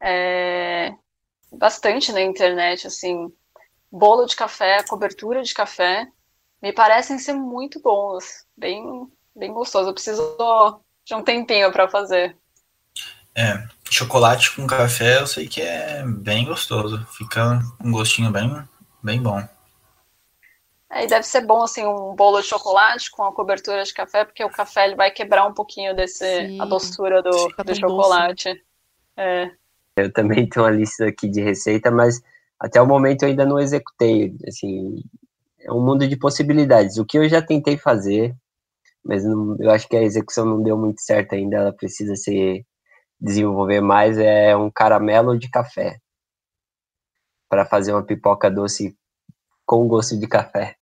S5: É... Bastante na internet, assim bolo de café, cobertura de café, me parecem ser muito bons, bem, bem gostoso. Eu preciso de um tempinho para fazer.
S3: É, chocolate com café eu sei que é bem gostoso, fica um gostinho bem, bem bom.
S5: É, e deve ser bom assim um bolo de chocolate com a cobertura de café, porque o café ele vai quebrar um pouquinho desse Sim, a doçura do, do chocolate. É.
S4: Eu também tenho uma lista aqui de receita, mas até o momento eu ainda não executei, assim, é um mundo de possibilidades. O que eu já tentei fazer, mas não, eu acho que a execução não deu muito certo ainda, ela precisa se desenvolver mais, é um caramelo de café, para fazer uma pipoca doce com gosto de café.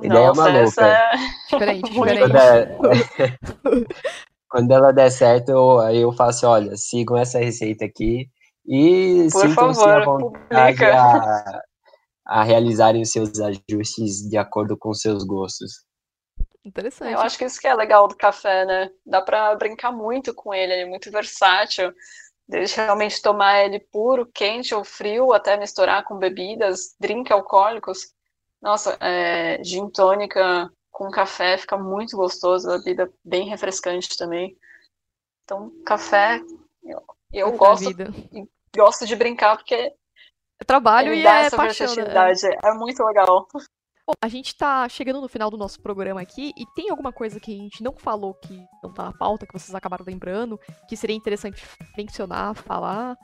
S4: Ideia Nossa, maluca.
S2: É... Diferente, diferente.
S4: Quando, é... Quando ela der certo, eu, aí eu faço, olha, sigam essa receita aqui, e sintam-se à vontade a, a realizarem os seus ajustes de acordo com seus gostos.
S2: Interessante.
S5: Eu acho que isso que é legal do café, né? Dá para brincar muito com ele, ele é muito versátil. Desde realmente tomar ele puro, quente ou frio, até misturar com bebidas, drink alcoólicos. Nossa, é, gin tônica com café fica muito gostoso, bebida bem refrescante também. Então, café, eu, gosto,
S2: vida.
S5: gosto de brincar porque
S2: É trabalho e
S5: dá
S2: é
S5: essa
S2: paixão, né?
S5: versatilidade. É muito legal.
S2: Bom, a gente tá chegando no final do nosso programa aqui e tem alguma coisa que a gente não falou que não tá na pauta, que vocês acabaram lembrando, que seria interessante mencionar, falar?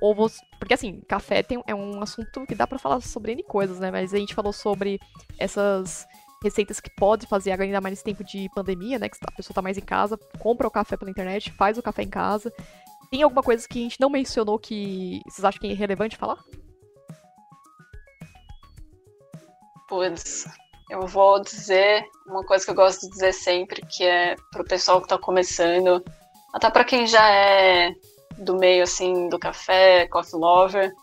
S2: Ou você... Porque assim, café tem, é um assunto que dá pra falar sobre N coisas, né? Mas a gente falou sobre essas receitas que pode fazer agora ainda mais nesse tempo de pandemia, né? Que a pessoa tá mais em casa, compra o café pela internet, faz o café em casa. Tem alguma coisa que a gente não mencionou que vocês acham que é relevante falar?
S5: Putz, eu vou dizer uma coisa que eu gosto de dizer sempre, que é pro pessoal que tá começando, até para quem já é do meio assim do café, coffee lover.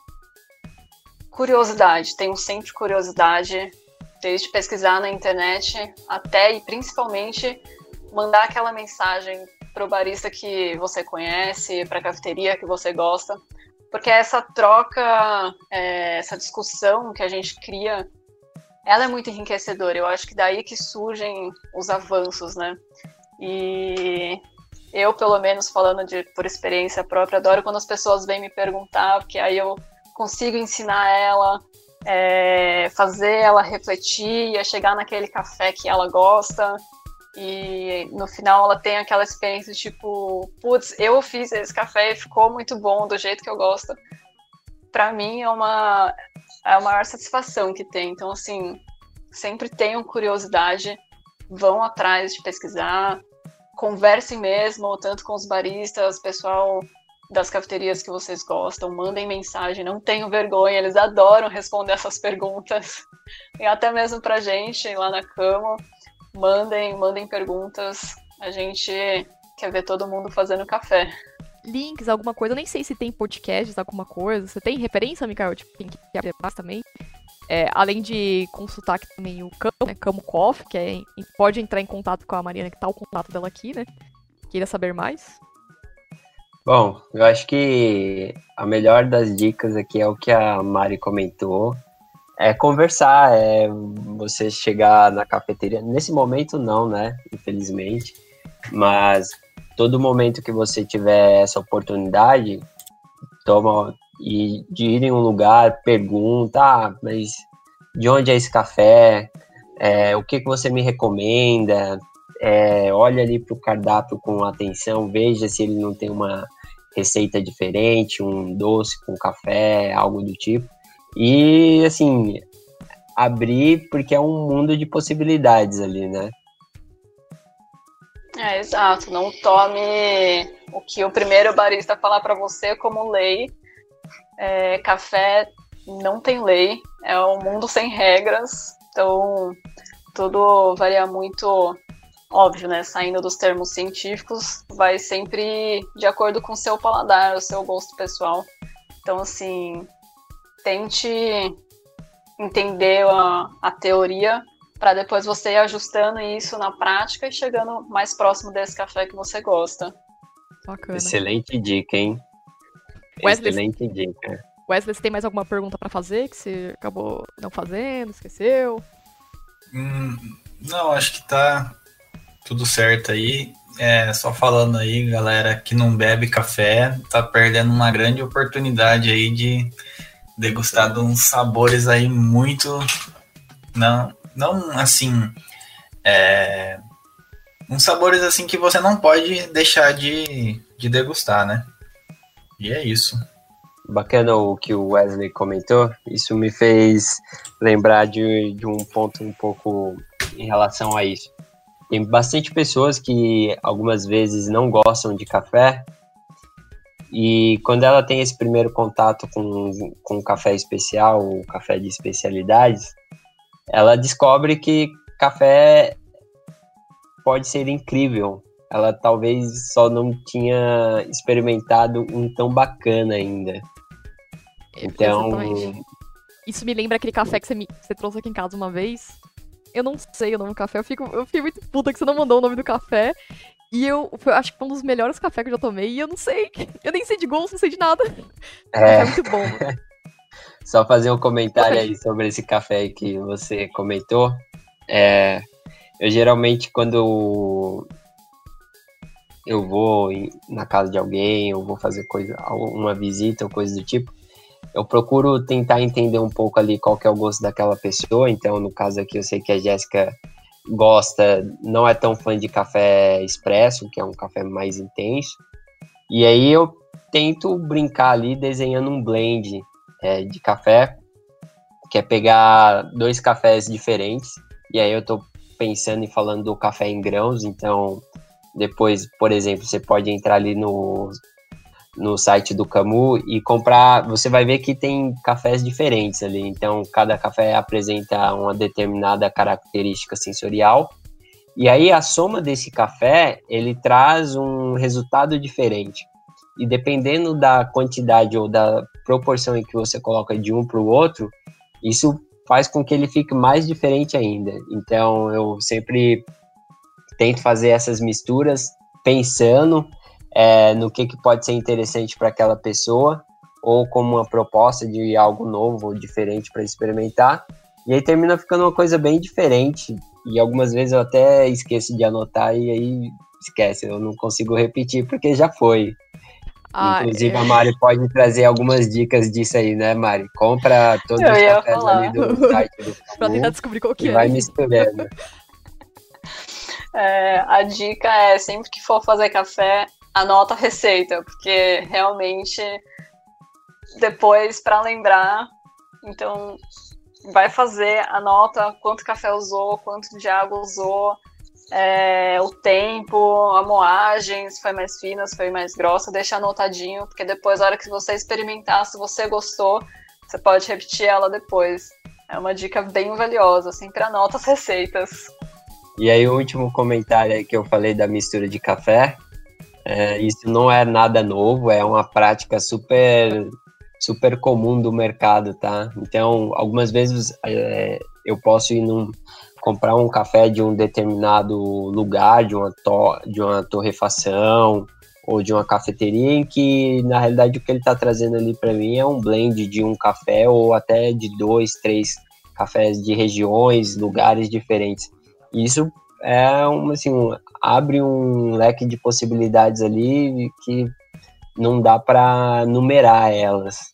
S5: Curiosidade, tenham sempre curiosidade, desde pesquisar na internet até e principalmente mandar aquela mensagem pro barista que você conhece, pra cafeteria que você gosta, porque essa troca, é, essa discussão que a gente cria ela é muito enriquecedora. Eu acho que daí que surgem os avanços, né? E eu, pelo menos, falando de por experiência própria, adoro quando as pessoas vêm me perguntar, porque aí eu consigo ensinar ela, é, fazer ela refletir chegar naquele café que ela gosta. E no final ela tem aquela experiência tipo, putz, eu fiz esse café e ficou muito bom do jeito que eu gosto. Para mim é uma é a maior satisfação que tem. Então, assim, sempre tenham curiosidade, vão atrás de pesquisar, conversem mesmo, tanto com os baristas, pessoal das cafeterias que vocês gostam, mandem mensagem, não tenham vergonha, eles adoram responder essas perguntas. E até mesmo pra gente lá na cama, mandem, mandem perguntas. A gente quer ver todo mundo fazendo café.
S2: links, alguma coisa. Eu nem sei se tem podcasts, alguma coisa. Você tem referência, Mikael? Tipo, quem quer mais também? É, além de consultar aqui também o Camo, né? Camo Coffee, que é, pode entrar em contato com a Mariana, que tá o contato dela aqui, né? Queira saber mais.
S4: Bom, eu acho que a melhor das dicas aqui é o que a Mari comentou. É conversar, é você chegar na cafeteria. Nesse momento não, né? Infelizmente. Mas todo momento que você tiver essa oportunidade, toma e de ir em um lugar, pergunta, ah, mas de onde é esse café? É, o que, que você me recomenda? É, olha ali para o cardápio com atenção, veja se ele não tem uma receita diferente, um doce com café, algo do tipo. E assim, abrir porque é um mundo de possibilidades ali, né?
S5: É, exato. Não tome o que o primeiro barista falar para você como lei. É, café não tem lei, é um mundo sem regras, então tudo varia muito, óbvio, né? Saindo dos termos científicos, vai sempre de acordo com o seu paladar, o seu gosto pessoal. Então, assim, tente entender a, a teoria para depois você ir ajustando isso na prática e chegando mais próximo desse café que você gosta.
S2: Bacana.
S4: Excelente dica, hein?
S2: Wesley-
S4: Excelente dica.
S2: Wesley, você tem mais alguma pergunta pra fazer que você acabou não fazendo, esqueceu?
S3: Hum, não, acho que tá tudo certo aí. É, só falando aí, galera que não bebe café, tá perdendo uma grande oportunidade aí de degustar de uns sabores aí muito. Não, não assim. É, uns sabores assim que você não pode deixar de, de degustar, né? E é isso.
S4: Bacana o que o Wesley comentou. Isso me fez lembrar de, de um ponto um pouco em relação a isso. Tem bastante pessoas que algumas vezes não gostam de café e quando ela tem esse primeiro contato com, com café especial, ou café de especialidades, ela descobre que café pode ser incrível. Ela talvez só não tinha experimentado um tão bacana ainda. Então,
S2: Exatamente. Isso me lembra aquele café que você, me, você trouxe aqui em casa uma vez. Eu não sei o nome do café, eu fico, eu fiquei muito puta que você não mandou o nome do café. E eu, acho que foi um dos melhores cafés que eu já tomei. E eu não sei, eu nem sei de gosto, não sei de nada.
S4: é,
S2: É muito bom.
S4: Só fazer um comentário aí sobre esse café que você comentou. É, Eu geralmente, quando eu vou na casa de alguém, eu vou fazer coisa, uma visita ou coisa do tipo, eu procuro tentar entender um pouco ali qual que é o gosto daquela pessoa. Então, no caso aqui, eu sei que a Jéssica gosta, não é tão fã de café expresso, que é um café mais intenso. E aí eu tento brincar ali desenhando um blend é, de café, que é pegar dois cafés diferentes. E aí eu tô pensando e falando do café em grãos, então depois, por exemplo, você pode entrar ali no, no site do Camu e comprar, você vai ver que tem cafés diferentes ali, então cada café apresenta uma determinada característica sensorial, e aí a soma desse café, ele traz um resultado diferente. E dependendo da quantidade ou da proporção em que você coloca de um para o outro, isso faz com que ele fique mais diferente ainda. Então eu sempre tento fazer essas misturas pensando é, no que, que pode ser interessante para aquela pessoa ou como uma proposta de algo novo ou diferente para experimentar. E aí termina ficando uma coisa bem diferente. E algumas vezes eu até esqueço de anotar e aí esquece, eu não consigo repetir porque já foi. Ah, Inclusive, a Mari pode trazer algumas dicas disso aí, né, Mari? Compra todos eu os cafés falar. ali do site do
S2: Pra tentar descobrir qual que
S4: e
S2: é.
S4: vai misturando.
S5: É, a dica é, sempre que for fazer café, anota a receita, porque realmente depois, para lembrar, então vai fazer, anota quanto café usou, quanto de água usou, é, o tempo, a moagem, se foi mais fina, se foi mais grossa, deixa anotadinho, porque depois, na hora que você experimentar, se você gostou, você pode repetir ela depois. É uma dica bem valiosa, sempre anota as receitas.
S4: E aí, o último comentário aí que eu falei da mistura de café, é, isso não é nada novo, é uma prática super super comum do mercado, tá? Então, algumas vezes é, eu posso ir num, comprar um café de um determinado lugar, de uma, to, de uma torrefação ou de uma cafeteria, em que na realidade o que ele está trazendo ali para mim é um blend de um café ou até de dois, três cafés de regiões, lugares diferentes. Isso é um, assim, um, abre um leque de possibilidades ali que não dá para numerar elas.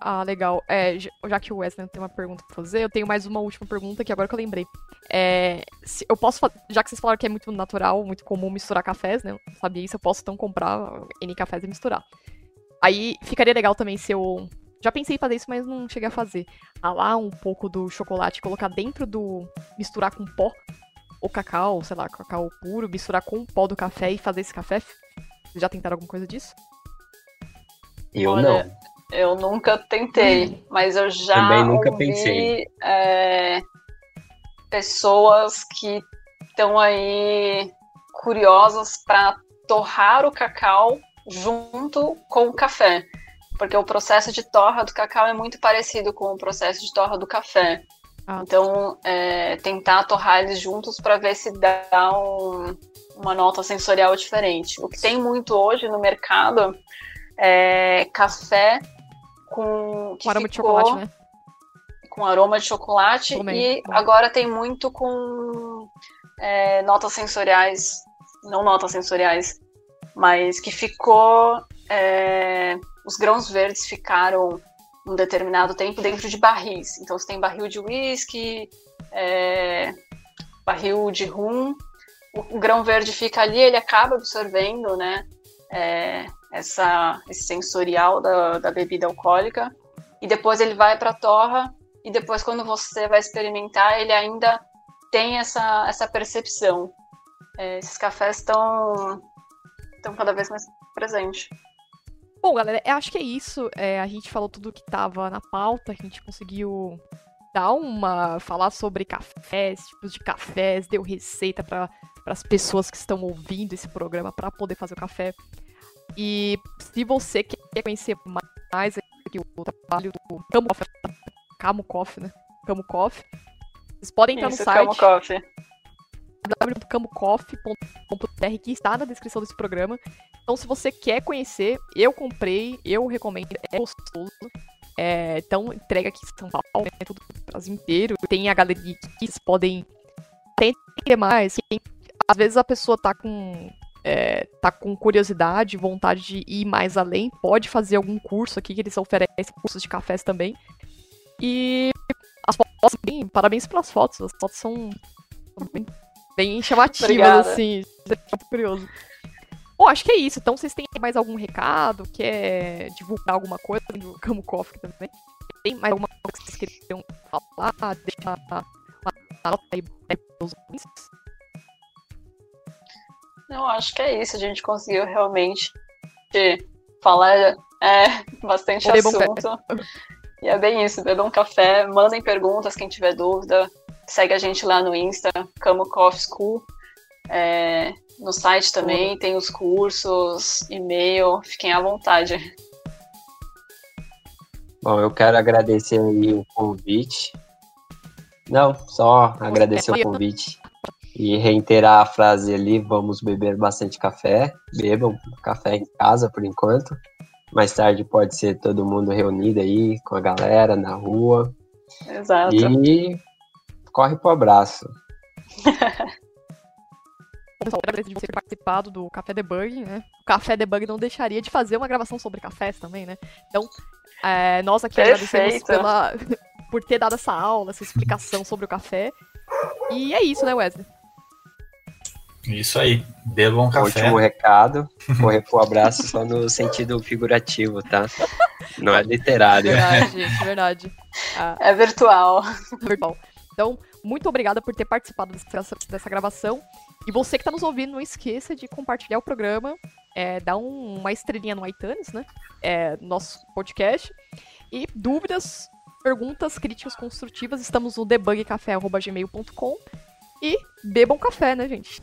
S2: Ah, legal. É, já que o Wesley tem uma pergunta pra fazer, eu tenho mais uma última pergunta que agora que eu lembrei. É, eu posso, já que vocês falaram que é muito natural, muito comum misturar cafés, né? Eu sabia isso, eu posso então comprar N cafés e misturar. Aí ficaria legal também se eu. Já pensei em fazer isso, mas não cheguei a fazer. Ralar um pouco do chocolate, colocar dentro do. misturar com pó, ou cacau, sei lá, cacau puro, misturar com o pó do café e fazer esse café. Vocês já tentaram alguma coisa disso?
S4: Eu Olha, não.
S5: Eu nunca tentei, mas eu já
S4: Também nunca
S5: ouvi,
S4: pensei.
S5: É, pessoas que estão aí curiosas para torrar o cacau junto com o café, porque o processo de torra do cacau é muito parecido com o processo de torra do café. Ah. Então, é, tentar torrar eles juntos para ver se dá um, uma nota sensorial diferente. O que tem muito hoje no mercado é café com.
S2: com aroma de chocolate, né?
S5: Com aroma de chocolate. Também, e agora tem muito com é, notas sensoriais. Não notas sensoriais, mas que ficou. É, os grãos verdes ficaram um determinado tempo dentro de barris. Então você tem barril de whisky, é, barril de rum. O, o, grão verde fica ali, ele acaba absorvendo, né? É, essa, esse sensorial da, da bebida alcoólica, e depois ele vai para a torra, e depois quando você vai experimentar, ele ainda tem essa, essa percepção. É, esses cafés estão estão cada vez mais presentes.
S2: Bom, galera, eu acho que é isso. É, a gente falou tudo que estava na pauta, a gente conseguiu dar uma. falar sobre cafés, tipos de cafés, deu receita para as pessoas que estão ouvindo esse programa para poder fazer o café. E se você quer conhecer mais aqui o trabalho do Camo Coffee, Camo Coffee, né? Camo Coffee, vocês podem entrar Isso, no site www.camocoffee.br que está na descrição desse programa. Então, se você quer conhecer, eu comprei, eu recomendo, é gostoso. É, então, entrega aqui em São Paulo, né, todo o Brasil inteiro. Tem a galeria que vocês podem entender mais. Às vezes a pessoa tá com é, tá com curiosidade, vontade de ir mais além, pode fazer algum curso aqui que eles oferecem cursos de cafés também. E as fotos, bem, parabéns pelas fotos, as fotos são bem chamativas,
S5: Obrigada.
S2: assim, muito curioso. Bom, acho que é isso. Então, vocês têm mais algum recado? Quer divulgar alguma coisa do Camo Coffee também? Tem mais alguma coisa que vocês queriam falar? Deixar uma nota aí pros ouvintes?
S5: Eu acho que é isso. A gente conseguiu realmente falar é, bastante
S2: Bebam
S5: assunto. E é bem isso. Bebam café, mandem perguntas quem tiver dúvida. Segue a gente lá no Insta, Camo Coffee School. É, no site também tem os cursos, e-mail. Fiquem à vontade.
S4: Bom, eu quero agradecer aí o convite. Não, só agradecer o convite e reiterar a frase ali: vamos beber bastante café. Bebam café em casa por enquanto. Mais tarde pode ser todo mundo reunido aí com a galera na rua.
S5: Exato.
S4: E corre pro abraço.
S2: Pessoal, agradeço de você ter participado do Café Debug, né? O Café Debug não deixaria de fazer uma gravação sobre cafés também, né? Então, é, nós aqui agradecemos pela, por ter dado essa aula, essa explicação sobre o café. E é isso, né, Wesley?
S3: Isso aí. Bebam café.
S4: Último recado: correr pro abraço só no sentido figurativo, tá? Não é literário.
S2: Verdade, gente, verdade. Ah,
S5: É virtual.
S2: virtual. Então, muito obrigada por ter participado dessa, dessa gravação. E você que está nos ouvindo, não esqueça de compartilhar o programa, é, dar um- uma estrelinha no iTunes, né? É, nosso podcast. E dúvidas, perguntas, críticas construtivas, estamos no debugcafé.gmail.com. E bebam café, né, gente?